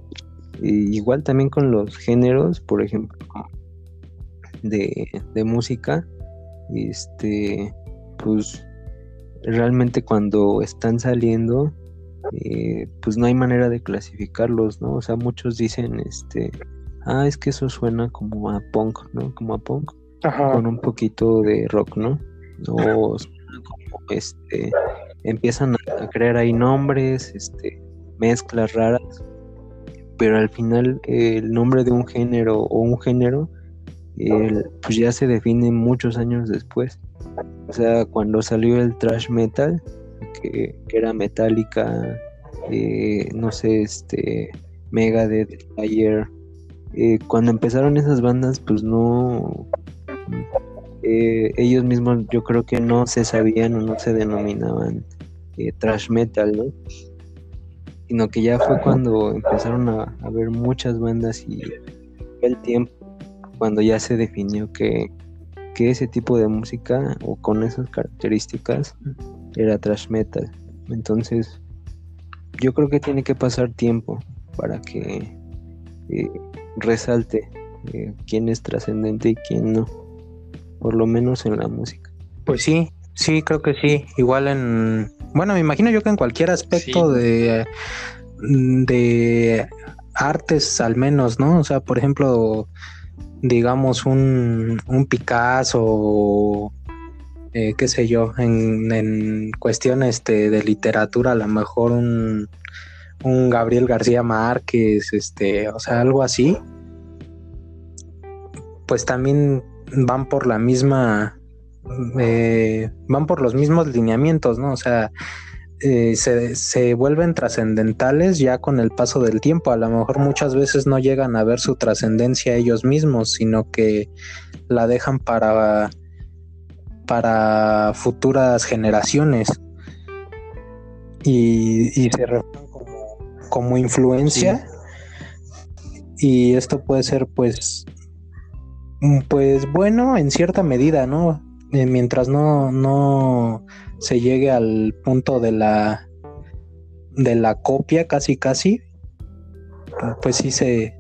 igual también con los géneros, por ejemplo, de, de música, este, pues realmente cuando están saliendo, eh, pues no hay manera de clasificarlos, ¿no? O sea, muchos dicen, este, ah, es que eso suena como a punk, ¿no? Como a punk, con un poquito de rock, ¿no? O como, este, empiezan a, crear ahí nombres, este, mezclas raras, pero al final el nombre de un género o un género, pues ya se define muchos años después. O sea, cuando salió el thrash metal, que, era Metallica, eh, no sé, este, Megadeth, Slayer, eh, cuando empezaron esas bandas, pues no, eh, ellos mismos yo creo que no se sabían o no se denominaban eh, trash metal, ¿no? Sino que ya fue cuando empezaron a, ver muchas bandas y el tiempo cuando ya se definió que, que ese tipo de música o con esas características era trash metal. Entonces, yo creo que tiene que pasar tiempo para que eh, resalte eh, quién es trascendente y quién no, por lo menos en la música. Pues sí, sí, creo que sí. Igual en, bueno, me imagino yo que en cualquier aspecto de, de artes al menos, ¿no? O sea, por ejemplo, digamos un, un Picasso eh, qué sé yo, en, en cuestiones este, de literatura, a lo mejor un, un Gabriel García Márquez, este, o sea, algo así, pues también van por la misma, eh, van por los mismos lineamientos, ¿no? O sea, eh, se, se, vuelven trascendentales ya con el paso del tiempo. A lo mejor muchas veces no llegan a ver su trascendencia ellos mismos, sino que la dejan para para futuras generaciones y, se reflejan como, influencia y esto puede ser pues pues bueno en cierta medida no eh, mientras no no se llegue al punto de la de la copia casi casi pues sí se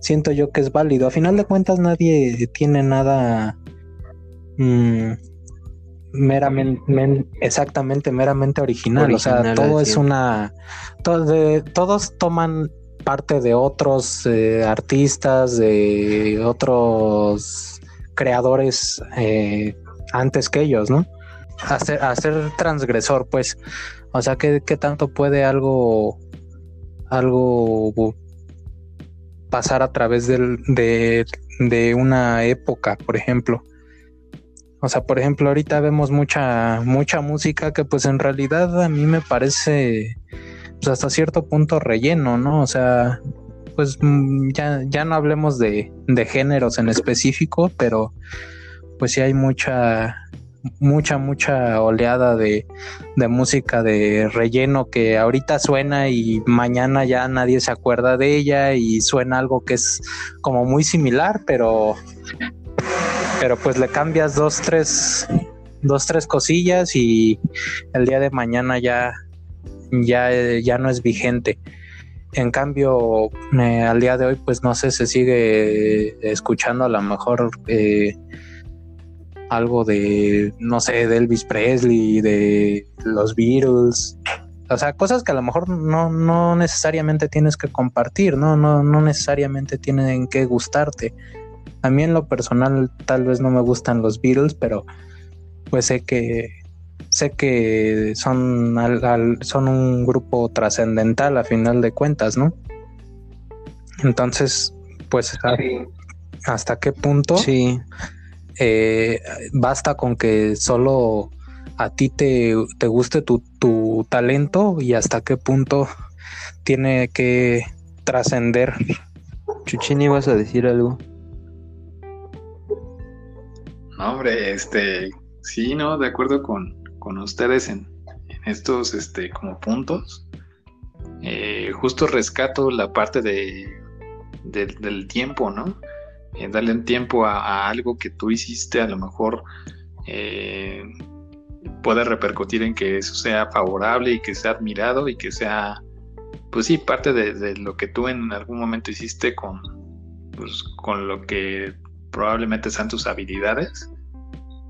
siento yo que es válido a final de cuentas nadie tiene nada mm, meramente, exactamente, meramente original. o sea, todo es una. todos toman parte de otros eh, artistas, de otros creadores eh, antes que ellos, ¿no? Hacer, hacer transgresor, pues. O sea, ¿qué, tanto puede algo. algo pasar a través de, de una época, por ejemplo? O sea, por ejemplo, ahorita vemos mucha, mucha música que pues en realidad a mí me parece pues hasta cierto punto relleno, ¿no? O sea, pues mm, ya, ya no hablemos de, de géneros en específico, pero pues sí hay mucha, mucha, mucha oleada de, de, música de relleno que ahorita suena y mañana ya nadie se acuerda de ella y suena algo que es como muy similar, pero pero pues le cambias dos, tres, dos, tres cosillas y el día de mañana ya, ya, ya no es vigente. En cambio, eh, al día de hoy, pues no sé, se sigue escuchando a lo mejor eh, algo de, no sé, de Elvis Presley, de los Beatles. O sea, cosas que a lo mejor no, no necesariamente tienes que compartir, ¿no? No, no necesariamente tienen que gustarte. A mí en lo personal tal vez no me gustan los Beatles, pero pues sé que sé que son son un grupo trascendental a final de cuentas, ¿no? Entonces, pues hasta qué punto sí. Eh, basta con que solo a ti te, te guste tu, tu talento y hasta qué punto tiene que trascender. Chuchini, ¿vas a decir algo? hombre, este, sí, no, de acuerdo con, ustedes en, estos, este, como puntos. eh, justo rescato la parte de, del tiempo, ¿no? Eh, darle un tiempo a, algo que tú hiciste, a lo mejor eh, puede repercutir en que eso sea favorable y que sea admirado y que sea, pues sí, parte de, lo que tú en algún momento hiciste con, pues, con lo que probablemente sean tus habilidades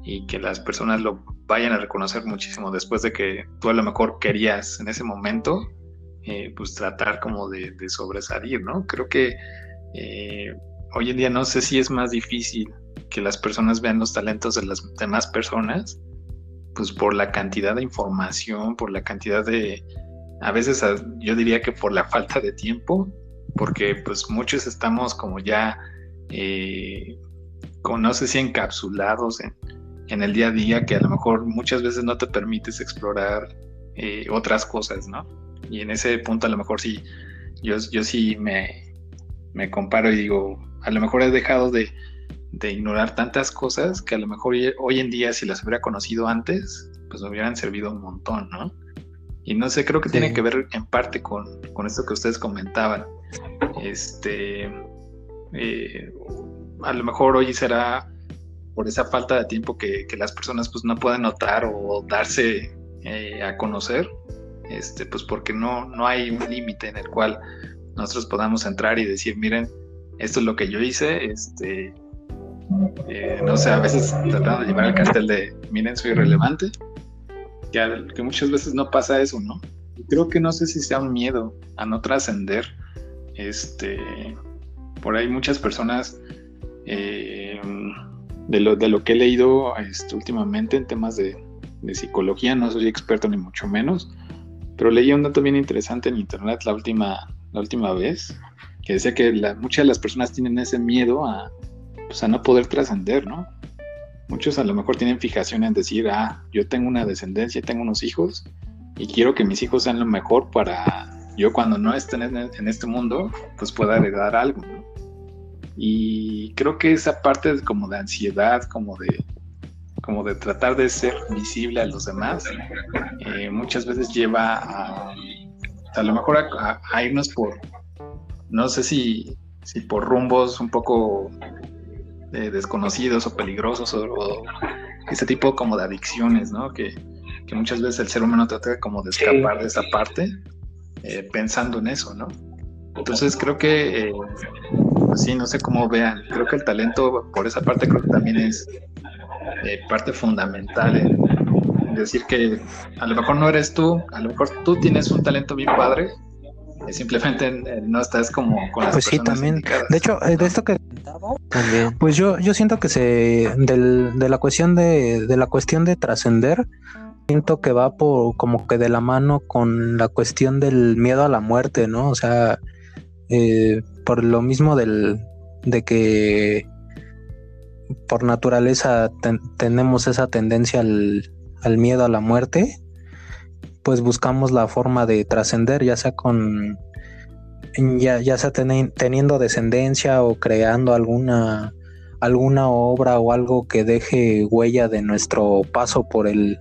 y que las personas lo vayan a reconocer muchísimo después de que tú a lo mejor querías en ese momento, eh, pues tratar como de, sobresalir, ¿no? Creo que eh, hoy en día no sé si es más difícil que las personas vean los talentos de las demás personas, pues por la cantidad de información, por la cantidad de, a veces yo diría que por la falta de tiempo, porque pues muchos estamos como ya, eh, como no sé si encapsulados en, en, el día a día, que a lo mejor muchas veces no te permites explorar eh, otras cosas, ¿no? Y en ese punto a lo mejor sí, yo, yo sí me, me comparo y digo, a lo mejor he dejado de, ignorar tantas cosas que a lo mejor hoy en día si las hubiera conocido antes, pues me hubieran servido un montón, ¿no? Y no sé, creo que tiene que ver en parte con, esto que ustedes comentaban. Este, eh, a lo mejor hoy será por esa falta de tiempo que, las personas pues no pueden notar o darse eh, a conocer, este, pues porque no, no hay un límite en el cual nosotros podamos entrar y decir, miren, esto es lo que yo hice, este, eh, no sé, a veces tratando de llevar el cartel de, miren, soy relevante, que, que muchas veces no pasa eso, ¿no? creo que no sé si sea un miedo a no trascender, este, por ahí muchas personas, eh, de, lo, de lo que he leído este, últimamente en temas de, de psicología, no soy experto ni mucho menos, pero leí un dato bien interesante en internet la última, la última vez, que decía que muchas de las personas tienen ese miedo a, pues, a no poder trascender, ¿no? Muchos a lo mejor tienen fijación en decir, ah, yo tengo una descendencia, tengo unos hijos y quiero que mis hijos sean lo mejor para yo cuando no esté en, este mundo, pues pueda heredar algo, ¿no? Y creo que esa parte como de ansiedad, como de, como de tratar de ser visible a los demás, eh, muchas veces lleva a, a lo mejor a, irnos por, no sé si, si por rumbos un poco eh, desconocidos o peligrosos o, ese tipo como de adicciones, ¿no? Que, muchas veces el ser humano trata como de escapar de esa parte eh, pensando en eso, ¿no? Entonces creo que, eh, pues sí, no sé cómo vean, creo que el talento por esa parte creo que también es parte fundamental en decir que a lo mejor no eres tú, a lo mejor tú tienes un talento bien padre, simplemente no estás como con las Pues sí, también. De hecho, eh, de esto que también. Pues yo, yo siento que se del, de la cuestión de, de la cuestión de trascender, siento que va por como que de la mano con la cuestión del miedo a la muerte, ¿no? O sea, eh, por lo mismo del de que por naturaleza tenemos esa tendencia al, al miedo a la muerte pues buscamos la forma de trascender, ya sea con, ya, ya sea teniendo descendencia o creando alguna, alguna obra o algo que deje huella de nuestro paso por el,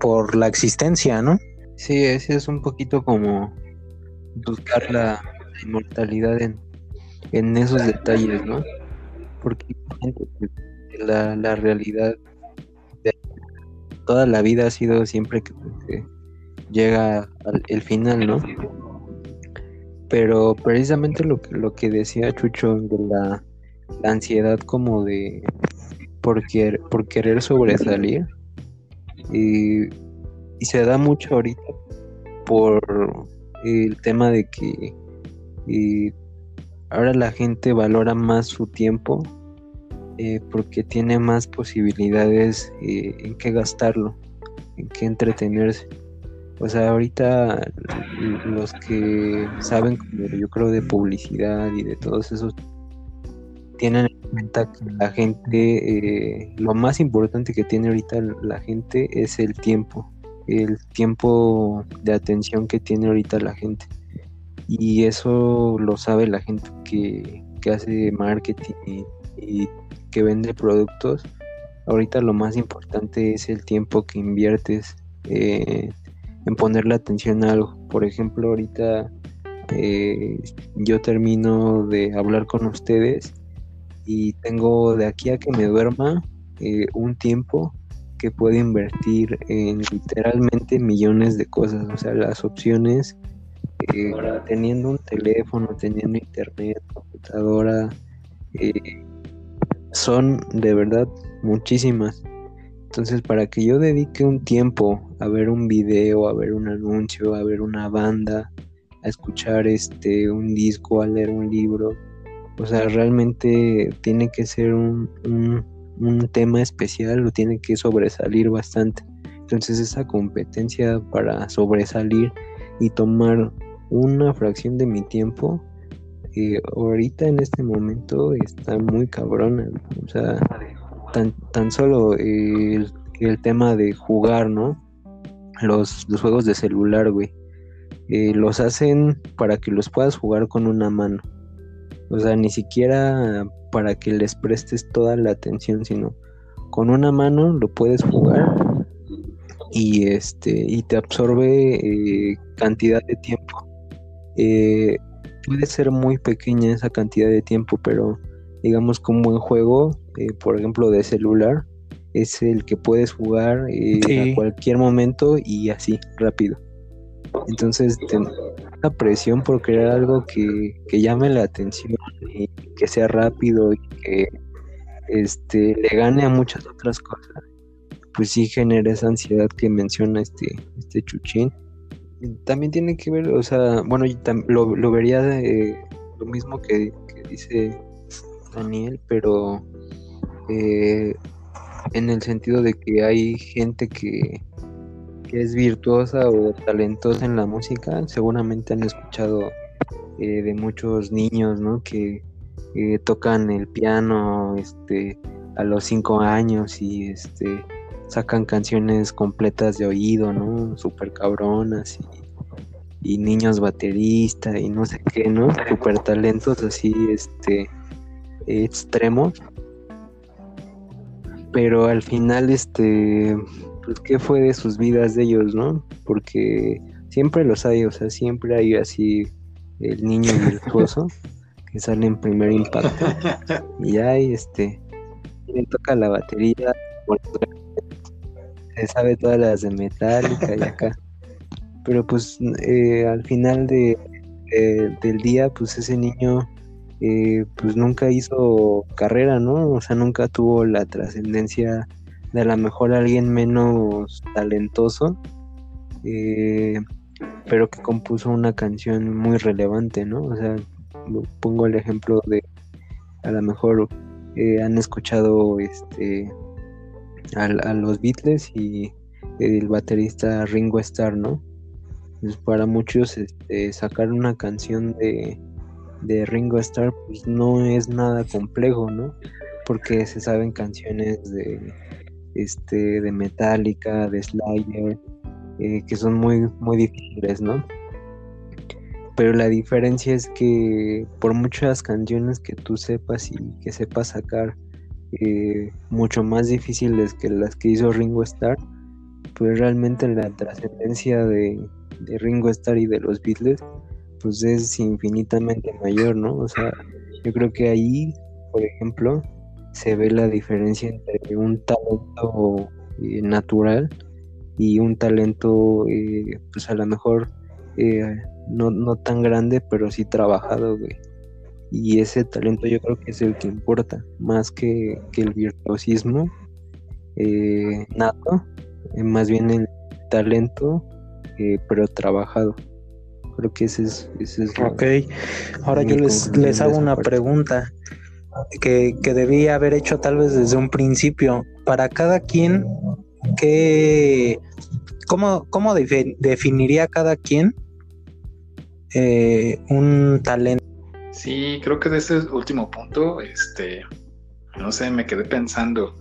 por la existencia, ¿no? Sí, ese es un poquito como buscar la inmortalidad en, en esos detalles, ¿no? Porque la, la realidad toda la vida ha sido siempre que, llega al, el final, ¿no? Pero precisamente lo que, lo que decía Chucho de la, ansiedad como de por, por querer sobresalir y, se da mucho ahorita por el tema de que ahora la gente valora más su tiempo eh, porque tiene más posibilidades eh, en qué gastarlo, en qué entretenerse. O sea, ahorita los que saben, yo creo, de publicidad y de todos esos, tienen en cuenta que la gente, eh, lo más importante que tiene ahorita la gente es el tiempo, el tiempo de atención que tiene ahorita la gente. Y eso lo sabe la gente que, que hace marketing y que vende productos, ahorita lo más importante es el tiempo que inviertes eh, en ponerle atención a algo. Por ejemplo, ahorita eh, yo termino de hablar con ustedes y tengo de aquí a que me duerma eh, un tiempo que puedo invertir en literalmente millones de cosas. O sea, las opciones, eh, teniendo un teléfono, teniendo internet, computadora, son de verdad muchísimas. Entonces, para que yo dedique un tiempo a ver un video, a ver un anuncio, a ver una banda, a escuchar este un disco, a leer un libro, o sea, realmente tiene que ser un, un, tema especial o tiene que sobresalir bastante. Entonces, esa competencia para sobresalir y tomar una fracción de mi tiempo, eh, ahorita en este momento está muy cabrona. O sea, tan, tan solo el, tema de jugar, ¿no? Los, juegos de celular, güey. Eh, los hacen para que los puedas jugar con una mano. O sea, ni siquiera para que les prestes toda la atención, sino con una mano lo puedes jugar y este y te absorbe eh, cantidad de tiempo. Eh, puede ser muy pequeña esa cantidad de tiempo, pero digamos que un buen juego, eh, por ejemplo, de celular, es el que puedes jugar eh, a cualquier momento y así, rápido. Entonces, la presión por crear algo que, llame la atención y que sea rápido y que este, le gane a muchas otras cosas, pues sí genera esa ansiedad que menciona este, este Chuchín. También tiene que ver, o sea, bueno, lo, lo vería lo mismo que, que dice Daniel, pero eh, en el sentido de que hay gente que, es virtuosa o talentosa en la música, seguramente han escuchado eh, de muchos niños, ¿no? Que tocan el piano, este, a los cinco años y este sacan canciones completas de oído, ¿no? Super cabronas y, y niños bateristas y no sé qué, ¿no? Super talentos así, este, extremos. Pero al final, este, pues, ¿qué fue de sus vidas de ellos, no? Porque siempre los hay, o sea, siempre hay así el niño virtuoso que sale en primer impacto. Y hay, este, le toca la batería, sabe todas las de Metallica y acá. Pero pues eh, al final de, del día, pues ese niño eh, pues nunca hizo carrera, ¿no? O sea, nunca tuvo la trascendencia de a lo mejor alguien menos talentoso, eh, pero que compuso una canción muy relevante, ¿no? O sea, pongo el ejemplo de a lo mejor eh, han escuchado este a, los Beatles y el baterista Ringo Starr, ¿no? Pues para muchos este, sacar una canción de de Ringo Starr pues no es nada complejo, ¿no? Porque se saben canciones de este de Metallica, de Slayer, eh, que son muy muy difíciles, ¿no? Pero la diferencia es que por muchas canciones que tú sepas y que sepas sacar eh, mucho más difíciles que las que hizo Ringo Starr, pues realmente la trascendencia de, Ringo Starr y de los Beatles pues es infinitamente mayor, ¿no? O sea, yo creo que ahí, por ejemplo, se ve la diferencia entre un talento eh, natural y un talento, eh, pues a lo mejor eh, no, no tan grande, pero sí trabajado, güey. Y ese talento yo creo que es el que importa, más que, que el virtuosismo nato, más bien el talento, pero trabajado. Creo que ese es... Ese es ok, ahora yo les, les hago una pregunta que, que debía haber hecho tal vez desde un principio. Para cada quien, ¿qué, ¿cómo, cómo definiría cada quien eh, un talento? Sí, creo que de ese último punto, este, no sé, me quedé pensando.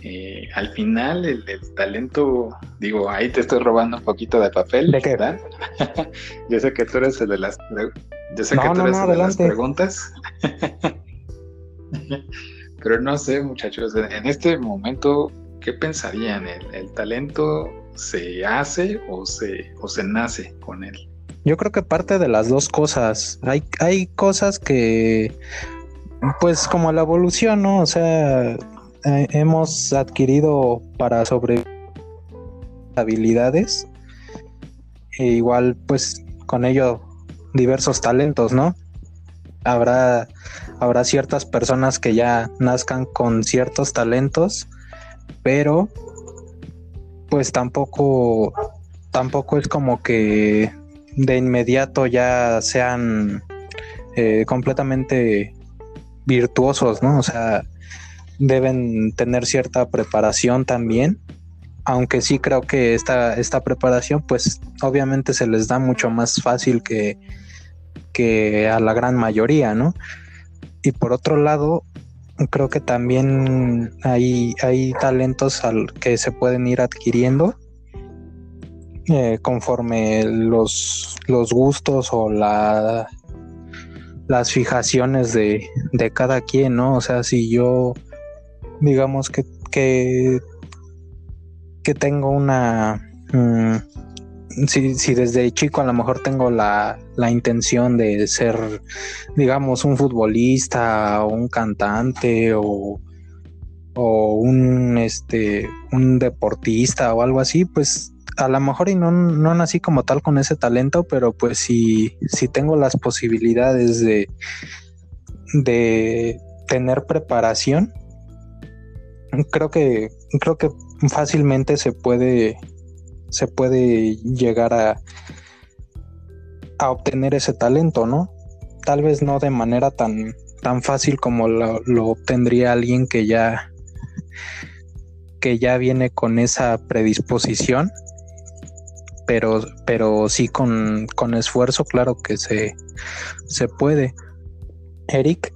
Eh, al final el, talento, digo, ahí te estoy robando un poquito de papel, ¿verdad? yo sé que tú eres el de las, yo sé que tú eres el de las preguntas, pero no sé, muchachos, en este momento, ¿qué pensarían? ¿El, talento se hace o se, o se nace con él? Yo creo que parte de las dos cosas. Hay, hay cosas que, pues como la evolución, ¿no? O sea, eh, hemos adquirido para sobrevivir habilidades e igual pues con ello diversos talentos, ¿no? Habrá, habrá ciertas personas que ya nazcan con ciertos talentos, pero pues tampoco, tampoco es como que de inmediato ya sean eh, completamente virtuosos, ¿no? O sea, deben tener cierta preparación también aunque sí creo que esta, esta preparación, pues obviamente se les da mucho más fácil que, que a la gran mayoría, ¿no? Y por otro lado, creo que también hay, hay talentos al que se pueden ir adquiriendo eh, conforme los, los gustos o la, las fijaciones de, de cada quien, ¿no? O sea, si yo, digamos que, que que tengo una... Mm, si, desde chico a lo mejor tengo la, intención de ser, digamos, un futbolista o un cantante o, o un, este, un deportista o algo así, pues a lo mejor y no, no nací como tal con ese talento, pero pues si, si tengo las posibilidades de, de tener preparación, creo que creo que fácilmente se puede se puede llegar a a obtener ese talento, ¿no? Tal vez no de manera tan tan fácil como lo, obtendría alguien que ya que ya viene con esa predisposición, pero, pero sí con, con esfuerzo, claro que se, se puede. Eric.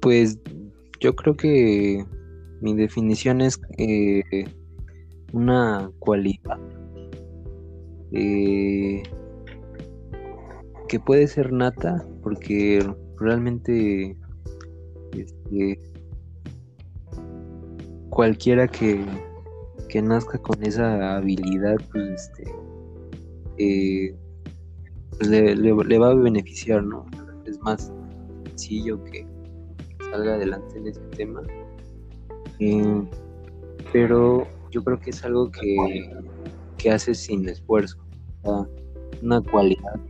Pues yo creo que mi definición es eh, una cualidad eh, que puede ser nata porque realmente este, cualquiera que, nazca con esa habilidad pues este eh, pues, le, le, va a beneficiar no es más sencillo que salga adelante en ese tema. Eh, pero yo creo que es algo que, que hace sin esfuerzo, una cualidad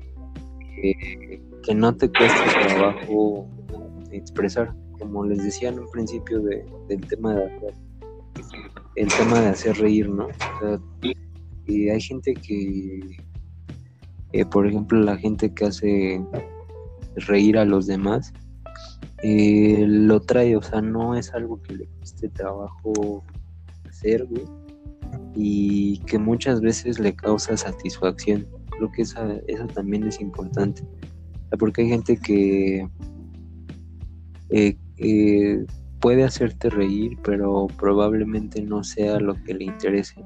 que, no te cuesta trabajo expresar, como les decía en un principio de, del tema de hacer, el tema de hacer reír, ¿no? y hay gente que, eh, por ejemplo, la gente que hace reír a los demás, eh, lo trae, o sea, no es algo que le cueste trabajo hacer, güey, y que muchas veces le causa satisfacción. Creo que esa, esa también es importante, porque hay gente que eh, puede hacerte reír, pero probablemente no sea lo que le interese.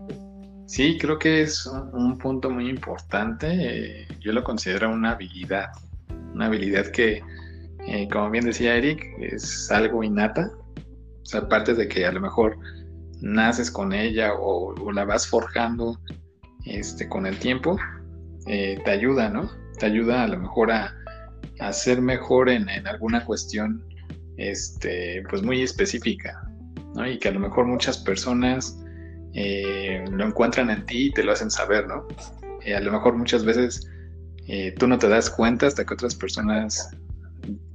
Sí, creo que es un punto muy importante. yo lo considero una habilidad, una habilidad que eh, como bien decía Eric, es algo innata. O sea, aparte de que a lo mejor naces con ella o, la vas forjando este, con el tiempo, eh, te ayuda, ¿no? Te ayuda a lo mejor a, ser mejor en, alguna cuestión este, pues muy específica, ¿no? Y que a lo mejor muchas personas eh, lo encuentran en ti y te lo hacen saber, ¿no? a lo mejor muchas veces tú no te das cuenta hasta que otras personas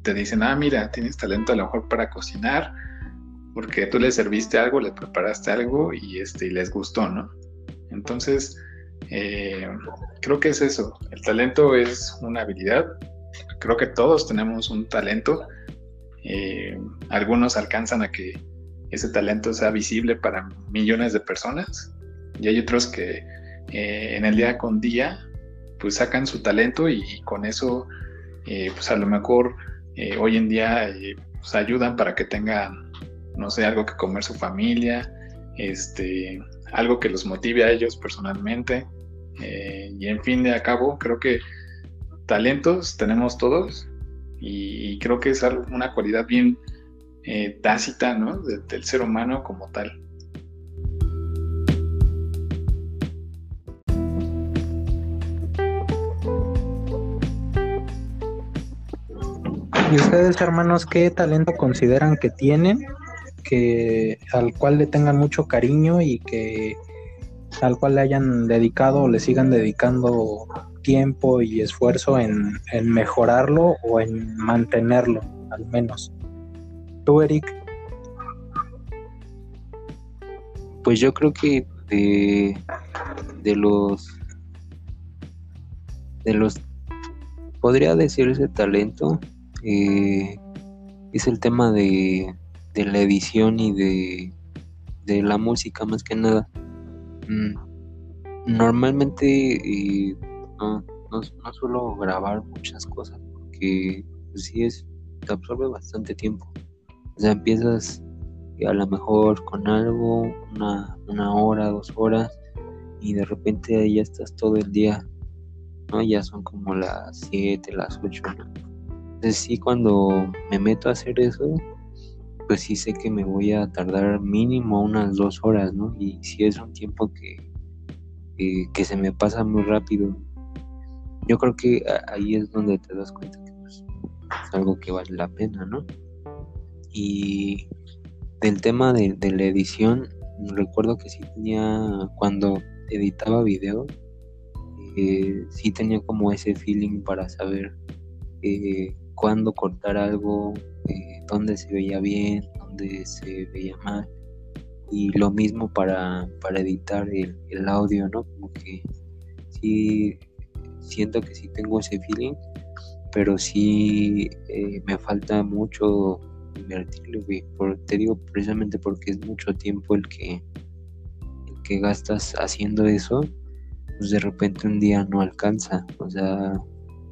te dicen, ah, mira, tienes talento a lo mejor para cocinar, porque tú le serviste algo, le preparaste algo y, este, y les gustó, ¿no? Entonces, eh, creo que es eso. El talento es una habilidad. Creo que todos tenemos un talento. Eh, algunos alcanzan a que ese talento sea visible para millones de personas y hay otros que eh, en el día con día pues sacan su talento y con eso pues a lo mejor eh, hoy en día eh, pues, ayudan para que tengan, no sé, algo que comer su familia, este, algo que los motive a ellos personalmente. Eh, y en fin de a cabo, creo que talentos tenemos todos y creo que es algo, una cualidad bien eh, tácita, ¿no? Del ser humano como tal. ¿Y ustedes, hermanos, qué talento consideran que tienen, que al cual le tengan mucho cariño y que al cual le hayan dedicado o le sigan dedicando tiempo y esfuerzo en, en mejorarlo o en mantenerlo, al menos? ¿Tú, Eric? Pues yo creo que de, de los de los podría decirse talento eh, es el tema de, de, la edición y de, de, la música más que nada normalmente eh, no, no, no, suelo grabar muchas cosas porque pues, sí es te absorbe bastante tiempo o sea empiezas a lo mejor con algo, una, una hora, dos horas, y de repente ahí ya estás todo el día, ¿no? Ya son como las siete, las ocho, Entonces sí, cuando me meto a hacer eso, pues sí sé que me voy a tardar mínimo unas dos horas, ¿no? Y si es un tiempo que, que, se me pasa muy rápido. Yo creo que ahí es donde te das cuenta que pues, es algo que vale la pena, ¿no? Y del tema de, la edición, recuerdo que sí tenía, cuando editaba video, eh, sí tenía como ese feeling para saber eh, cuándo cortar algo, eh, dónde se veía bien, dónde se veía mal. Y lo mismo para, para editar el, el audio, ¿no? Como que sí siento que sí tengo ese feeling, pero sí me falta mucho invertirle, Por, te digo precisamente porque es mucho tiempo el que, el que gastas haciendo eso, pues de repente un día no alcanza. O sea,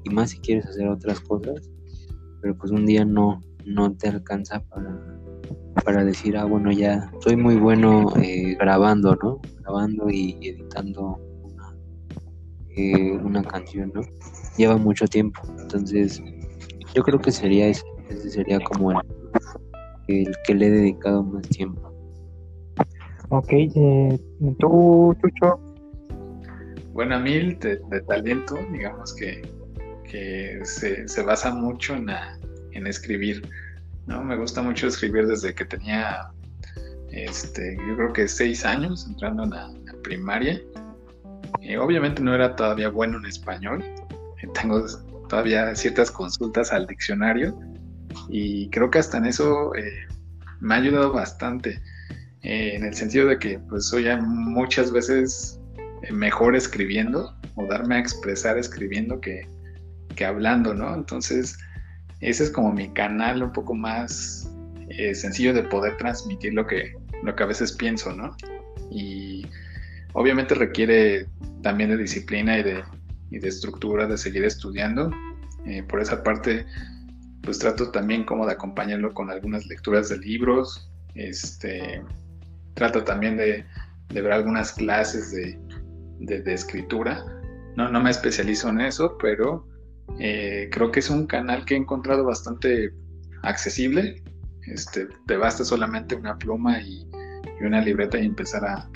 y más si quieres hacer otras cosas, pero pues un día no, no te alcanza para, para decir, ah, bueno, ya soy muy bueno eh, grabando, ¿no? Grabando y editando una, eh, una canción, ¿no? Lleva mucho tiempo. Entonces, yo creo que sería ese, ese sería como el, el que le he dedicado más tiempo. Ok, eh, ¿tú, Chucho? Bueno, a mí de, talento, digamos que, se, basa mucho en, en escribir. ¿no? Me gusta mucho escribir desde que tenía, este, yo creo que seis años, entrando en la, primaria. Eh, obviamente no era todavía bueno en español. Eh, tengo todavía ciertas consultas al diccionario, y creo que hasta en eso eh, me ha ayudado bastante, en el sentido de que pues soy muchas veces mejor escribiendo o darme a expresar escribiendo que, que hablando, ¿no? Entonces, ese es como mi canal un poco más sencillo de poder transmitir lo que, lo que a veces pienso, ¿no? Y obviamente requiere también de disciplina y de, y de estructura, de seguir estudiando. por esa parte, pues trato también como de acompañarlo con algunas lecturas de libros, este, trato también de, ver algunas clases de, escritura. No, no me especializo en eso, pero eh, creo que es un canal que he encontrado bastante accesible. Este, te basta solamente una pluma y, una libreta y empezar a,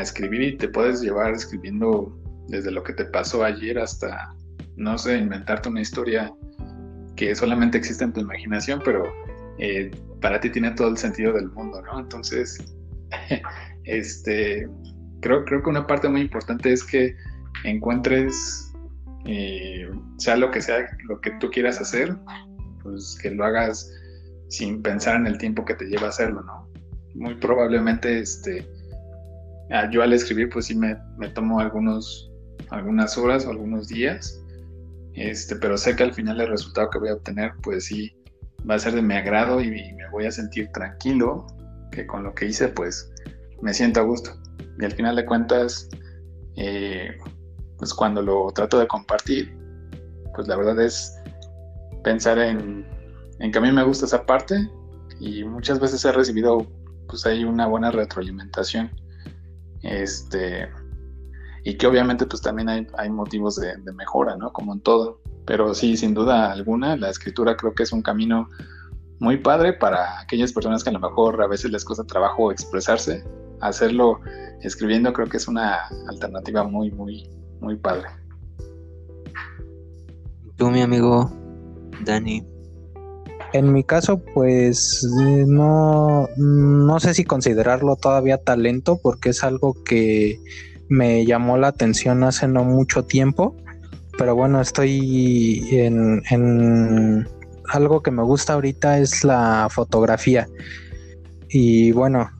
escribir y te puedes llevar escribiendo desde lo que te pasó ayer hasta, no sé, inventarte una historia que solamente existe en tu imaginación, pero eh, para ti tiene todo el sentido del mundo, ¿no? Entonces, este, creo, creo que una parte muy importante es que encuentres, eh, sea lo que sea lo que tú quieras hacer, pues que lo hagas sin pensar en el tiempo que te lleva hacerlo, ¿no? Muy probablemente, este, yo al escribir, pues sí me, me tomo algunos, algunas horas o algunos días, este, pero sé que al final el resultado que voy a obtener, pues sí, va a ser de mi agrado y me voy a sentir tranquilo, que con lo que hice, pues me siento a gusto. Y al final de cuentas, eh, pues cuando lo trato de compartir, pues la verdad es pensar en, en que a mí me gusta esa parte y muchas veces he recibido pues ahí una buena retroalimentación. Este, y que obviamente pues también hay, hay motivos de, mejora, ¿no? Como en todo. Pero sí, sin duda alguna, la escritura creo que es un camino muy padre para aquellas personas que a lo mejor a veces les cuesta trabajo expresarse. Hacerlo escribiendo creo que es una alternativa muy, muy, muy padre. Tú, mi amigo Dani. En mi caso, pues no, no sé si considerarlo todavía talento porque es algo que me llamó la atención hace no mucho tiempo, pero bueno, estoy en, en algo que me gusta ahorita es la fotografía y bueno,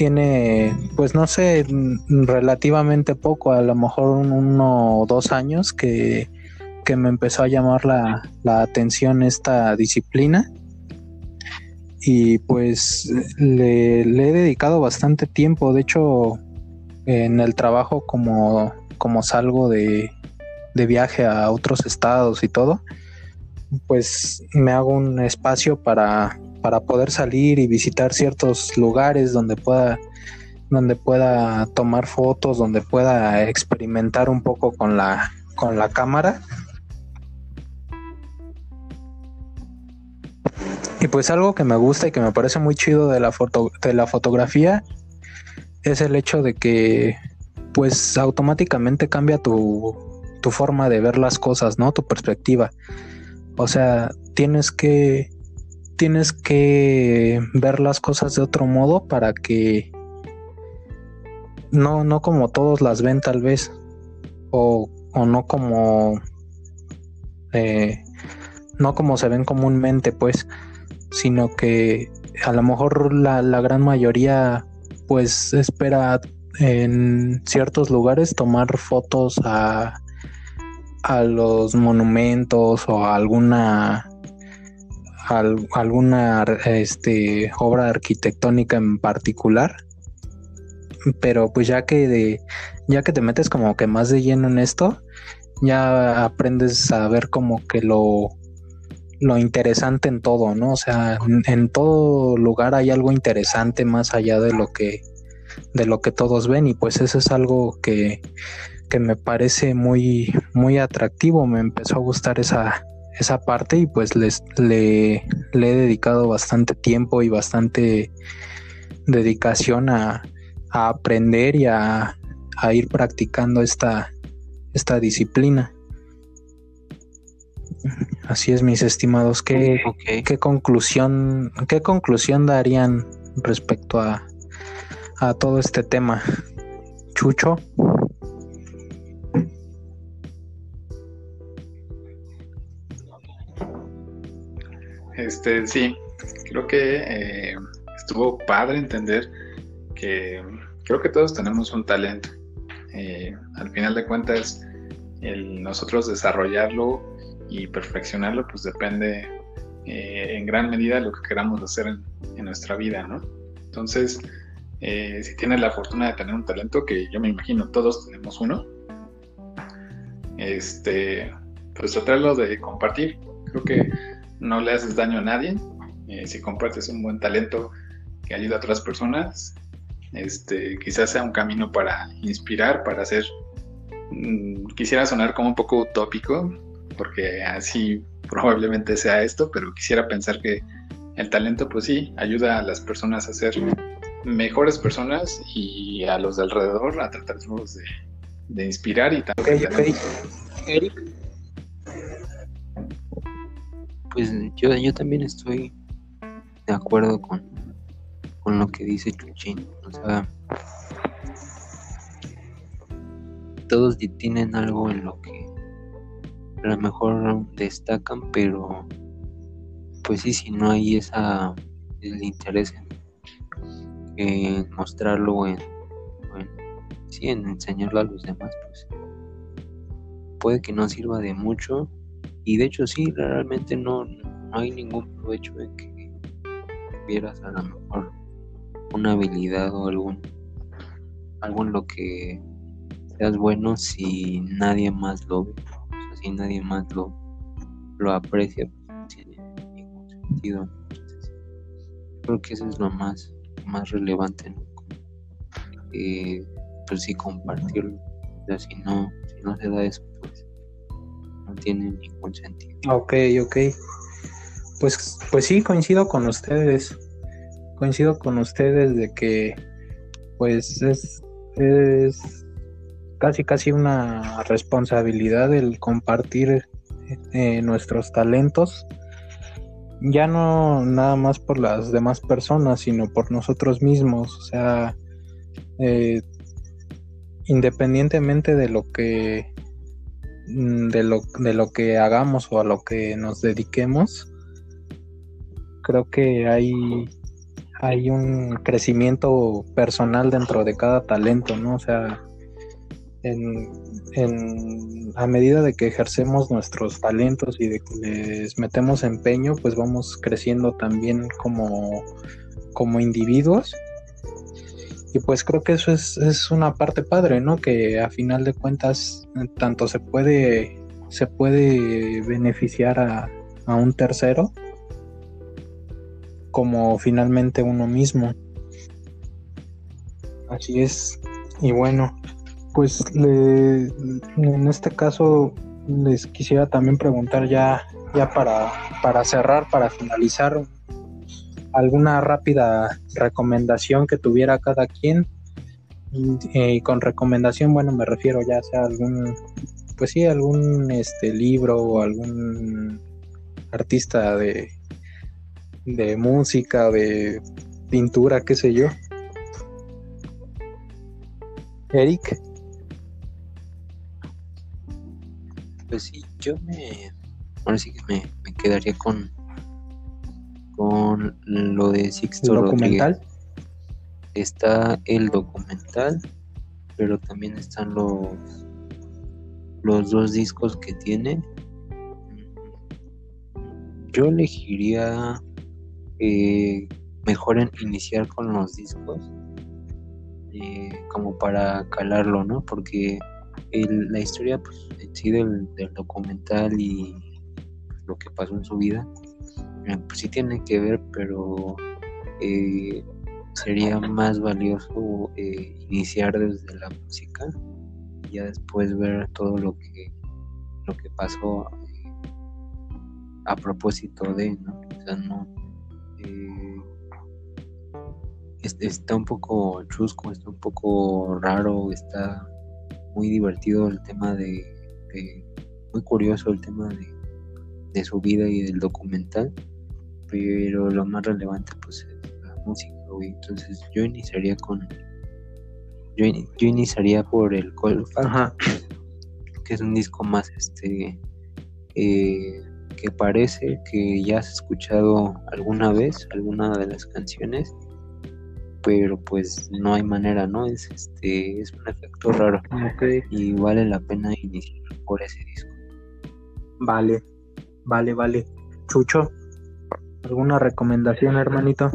tiene, pues no sé, relativamente poco, a lo mejor uno o dos años que, me empezó a llamar la, la, atención esta disciplina. Y pues le, he dedicado bastante tiempo. De hecho, en el trabajo como, como salgo de, de viaje a otros estados y todo, pues me hago un espacio para para poder salir y visitar ciertos lugares donde pueda donde pueda tomar fotos, donde pueda experimentar un poco con la con la cámara. Y pues algo que me gusta y que me parece muy chido de la foto de la fotografía es el hecho de que pues automáticamente cambia tu, tu forma de ver las cosas, ¿no? Tu perspectiva. O sea, tienes que tienes que ver las cosas de otro modo para que no, no como todos las ven tal vez o, o no como eh, no como se ven comúnmente pues sino que a lo mejor la, la gran mayoría pues espera en ciertos lugares tomar fotos a, a los monumentos o a alguna alguna este, obra arquitectónica en particular. Pero pues ya que de, ya que te metes como que más de lleno en esto, ya aprendes a ver como que lo, lo interesante en todo, ¿no? O sea, en, todo lugar hay algo interesante más allá de lo que de lo que todos ven y pues eso es algo que, que me parece muy muy atractivo, me empezó a gustar esa esa parte y pues les, le, he dedicado bastante tiempo y bastante dedicación a, aprender y a, ir practicando esta, esta disciplina. Así es, mis estimados. ¿Qué, ¿qué, conclusión, ¿Qué conclusión darían respecto a, a todo este tema? Chucho. Este, sí, creo que eh, estuvo padre entender que creo que todos tenemos un talento. Eh, al final de cuentas, el nosotros desarrollarlo y perfeccionarlo, pues depende eh, en gran medida de lo que queramos hacer en, nuestra vida, ¿no? Entonces, si tienes la fortuna de tener un talento, que yo me imagino todos tenemos uno, este, pues tratarlo de compartir. Creo que no le haces daño a nadie. Eh, si compartes un buen talento que ayuda a otras personas, este, quizás sea un camino para inspirar, para hacer... Mm, quisiera sonar como un poco utópico, porque así probablemente sea esto, pero quisiera pensar que el talento, pues sí, ayuda a las personas a ser mejores personas y a los de alrededor a tratar de, de inspirar y también... Eric, pues yo, yo también estoy de acuerdo con, con lo que dice Chuchín. O sea, todos tienen algo en lo que a lo mejor destacan, pero pues sí, si no hay esa el interés en, mostrarlo en, en, sí, en enseñarlo a los demás, pues puede que no sirva de mucho y de hecho sí, realmente no, hay ningún provecho de que tuvieras a lo mejor una habilidad o algún algo en lo que seas bueno si nadie más lo ve, o sea, si nadie más lo, lo aprecia, pues no tiene ningún sentido. Entonces, creo que eso es lo más, más relevante, ¿no? pues sí compartirlo. O si no, si no se da eso, no tiene ningún sentido. Ok, ok. Pues, pues sí, coincido con ustedes. Coincido con ustedes de que pues es, es casi casi una responsabilidad el compartir eh, nuestros talentos ya no nada más por las demás personas, sino por nosotros mismos, o sea, eh, independientemente de lo que de lo, de lo que hagamos o a lo que nos dediquemos, creo que hay, hay un crecimiento personal dentro de cada talento, ¿no? O sea, en, en, a medida de que ejercemos nuestros talentos y de que les metemos empeño, pues vamos creciendo también como, como individuos. Y pues creo que eso es, es, una parte padre, ¿no? Que a final de cuentas tanto se puede, se puede beneficiar a, a un tercero como finalmente uno mismo. Así es. Y bueno, pues en este caso les quisiera también preguntar ya, ya para, para cerrar, para finalizar, alguna rápida recomendación que tuviera cada quien. Y, con recomendación, bueno, me refiero ya sea algún, pues sí, algún este libro o algún artista de, de música, de pintura, qué sé yo. Eric. Pues sí, yo me. Ahora sí que me, me quedaría con. Con lo de Sixto ¿El documental? Está el documental, pero también están los. Los dos discos que tiene. Yo elegiría eh, mejor en iniciar con los discos eh, como para calarlo, ¿no? Porque la historia pues, en sí del, documental y lo que pasó en su vida, pues sí tiene que ver, pero sería más valioso iniciar desde la música y ya después ver todo lo que lo que pasó a propósito de, ¿no? O sea, no, eh, está un poco chusco, está un poco raro, está muy divertido el tema de, muy curioso el tema de, de, su vida y del documental, pero lo más relevante pues es la música, Entonces yo iniciaría con, yo, iniciaría por el Cold que es un disco más este eh, que parece que ya has escuchado alguna vez alguna de las canciones, pero pues no hay manera, ¿no? Es este es un efecto raro. Y vale la pena iniciar por ese disco. Vale, vale, vale. Chucho, ¿alguna recomendación, hermanito?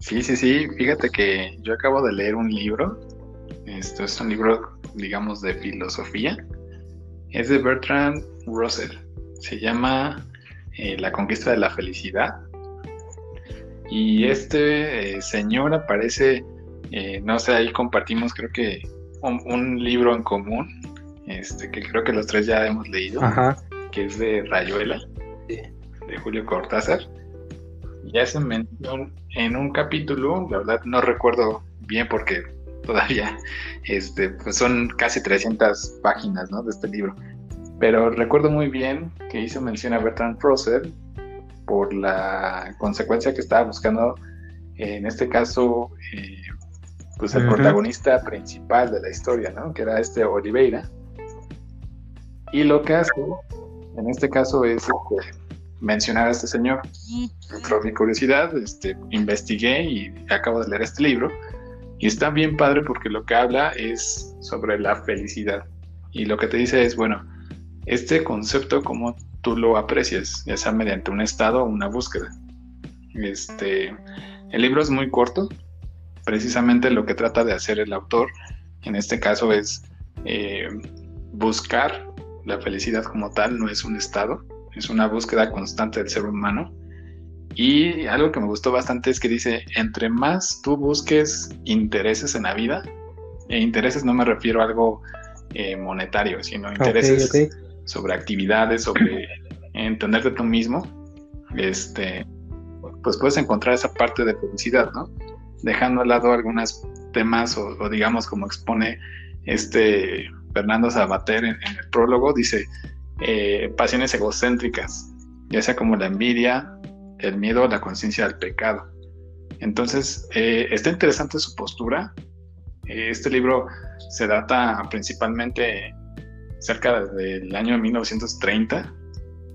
Sí, sí, sí. Fíjate que yo acabo de leer un libro. Esto es un libro, digamos, de filosofía. Es de Bertrand Russell se llama eh, La conquista de la felicidad. Y este eh, señor aparece, eh, no sé, ahí compartimos creo que un, libro en común, este, que creo que los tres ya hemos leído, que es de Rayuela, de Julio Cortázar. Y hace mención en un capítulo, la verdad no recuerdo bien porque todavía este, pues son casi 300 páginas de este libro. Pero recuerdo muy bien que hizo mención a Bertrand Russell por la consecuencia que estaba buscando, en este caso, eh, pues el protagonista principal de la historia, ¿no? Que era este Oliveira. Y lo que hace, en este caso, es este, mencionar a este señor. Por mi curiosidad, este, investigué y acabo de leer este libro. Y está bien padre porque lo que habla es sobre la felicidad. Y lo que te dice es, bueno, este concepto como tú lo aprecias, ya sea mediante un estado o una búsqueda. Este, el libro es muy corto, precisamente lo que trata de hacer el autor, en este caso es eh, buscar la felicidad como tal, no es un estado, es una búsqueda constante del ser humano. Y algo que me gustó bastante es que dice, entre más tú busques intereses en la vida, e intereses no me refiero a algo eh, monetario, sino intereses sobre actividades, sobre entenderte tú mismo, este, pues puedes encontrar esa parte de felicidad, ¿no? Dejando al lado algunos temas o, digamos como expone este Fernando Sabater en, el prólogo, dice eh, pasiones egocéntricas, ya sea como la envidia, el miedo, la conciencia del pecado. Entonces, eh, está interesante su postura. Eh, este libro se data principalmente cerca del año 1930,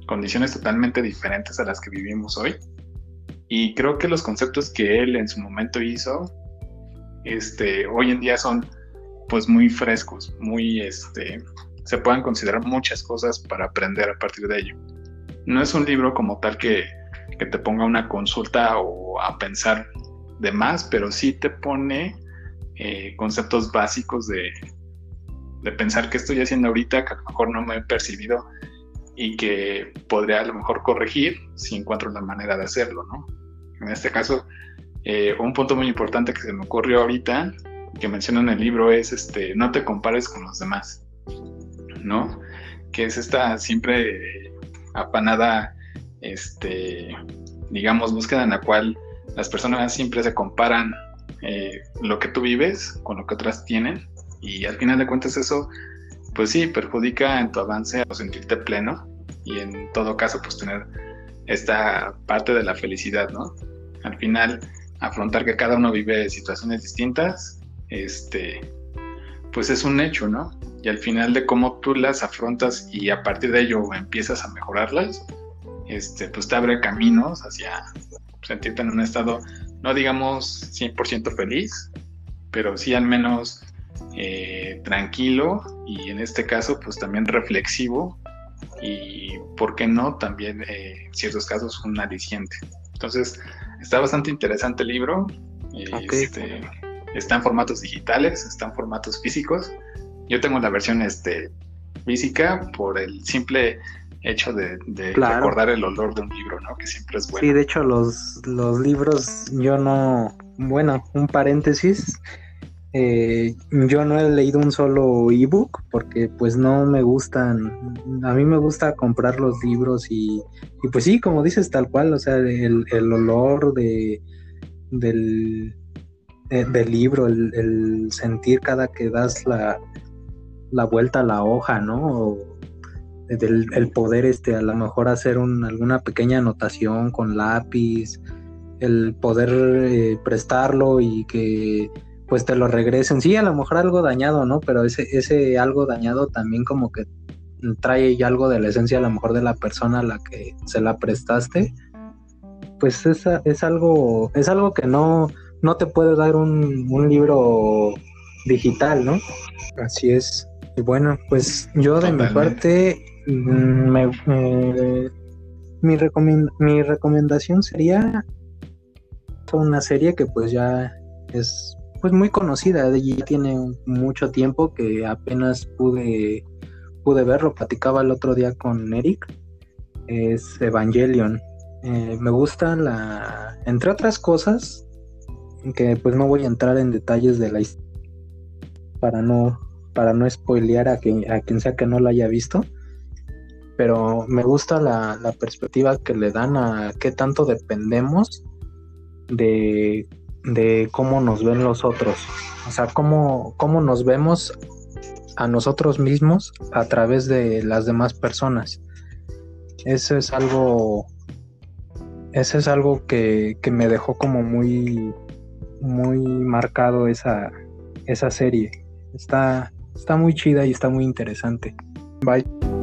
condiciones totalmente diferentes a las que vivimos hoy. Y creo que los conceptos que él en su momento hizo, este, hoy en día son pues muy frescos, muy, este, se pueden considerar muchas cosas para aprender a partir de ello. No es un libro como tal que que te ponga una consulta o a pensar de más, pero sí te pone eh, conceptos básicos de, de pensar qué estoy haciendo ahorita que a lo mejor no me he percibido y que podría a lo mejor corregir si encuentro la manera de hacerlo, ¿no? En este caso, eh, un punto muy importante que se me ocurrió ahorita, que menciona en el libro, es este, no te compares con los demás, ¿no? Que es esta siempre apanada este, digamos, búsqueda en la cual las personas siempre se comparan eh, lo que tú vives con lo que otras tienen y al final de cuentas eso, pues sí, perjudica en tu avance a sentirte pleno y en todo caso, pues tener esta parte de la felicidad, ¿no? Al final, afrontar que cada uno vive situaciones distintas, este, pues es un hecho, ¿no? Y al final de cómo tú las afrontas y a partir de ello empiezas a mejorarlas, este, pues te abre caminos hacia sentirte en un estado, no digamos 100% feliz, pero sí al menos eh, tranquilo y en este caso pues también reflexivo y, ¿por qué no? También eh, en ciertos casos un aliciente. Entonces, está bastante interesante el libro. Este, está en formatos digitales, está en formatos físicos. Yo tengo la versión este, física por el simple hecho de, recordar el olor de un libro, ¿no? Que siempre es bueno. Sí, de hecho los, los libros yo no, bueno, un paréntesis, eh, yo no he leído un solo ebook porque pues no me gustan, a mí me gusta comprar los libros y, y pues sí, como dices tal cual, o sea, el, el olor de, del, eh, del libro, el, sentir cada que das la, la vuelta a la hoja, ¿no? del el poder este a lo mejor hacer un, alguna pequeña anotación con lápiz el poder eh, prestarlo y que pues te lo regresen. Sí a lo mejor algo dañado no pero ese ese algo dañado también como que trae ya algo de la esencia a lo mejor de la persona a la que se la prestaste. Pues es, es algo es algo que no no te puede dar un, un libro digital no así es. Y bueno pues yo de mi parte Mm, me, mi, mi recomendación sería una serie que pues ya es pues muy conocida, ya tiene mucho tiempo que apenas pude pude verlo, platicaba el otro día con Eric, es Evangelion. Eh, me gusta la, entre otras cosas, que pues no voy a entrar en detalles de la historia para no para no spoilear a, a quien sea que no la haya visto pero me gusta la, perspectiva que le dan a qué tanto dependemos de, cómo nos ven los otros, o sea, cómo, cómo nos vemos a nosotros mismos a través de las demás personas. Eso es algo, eso es algo que, que me dejó como muy, muy marcado esa, esa serie. Está, está muy chida y está muy interesante. Bye.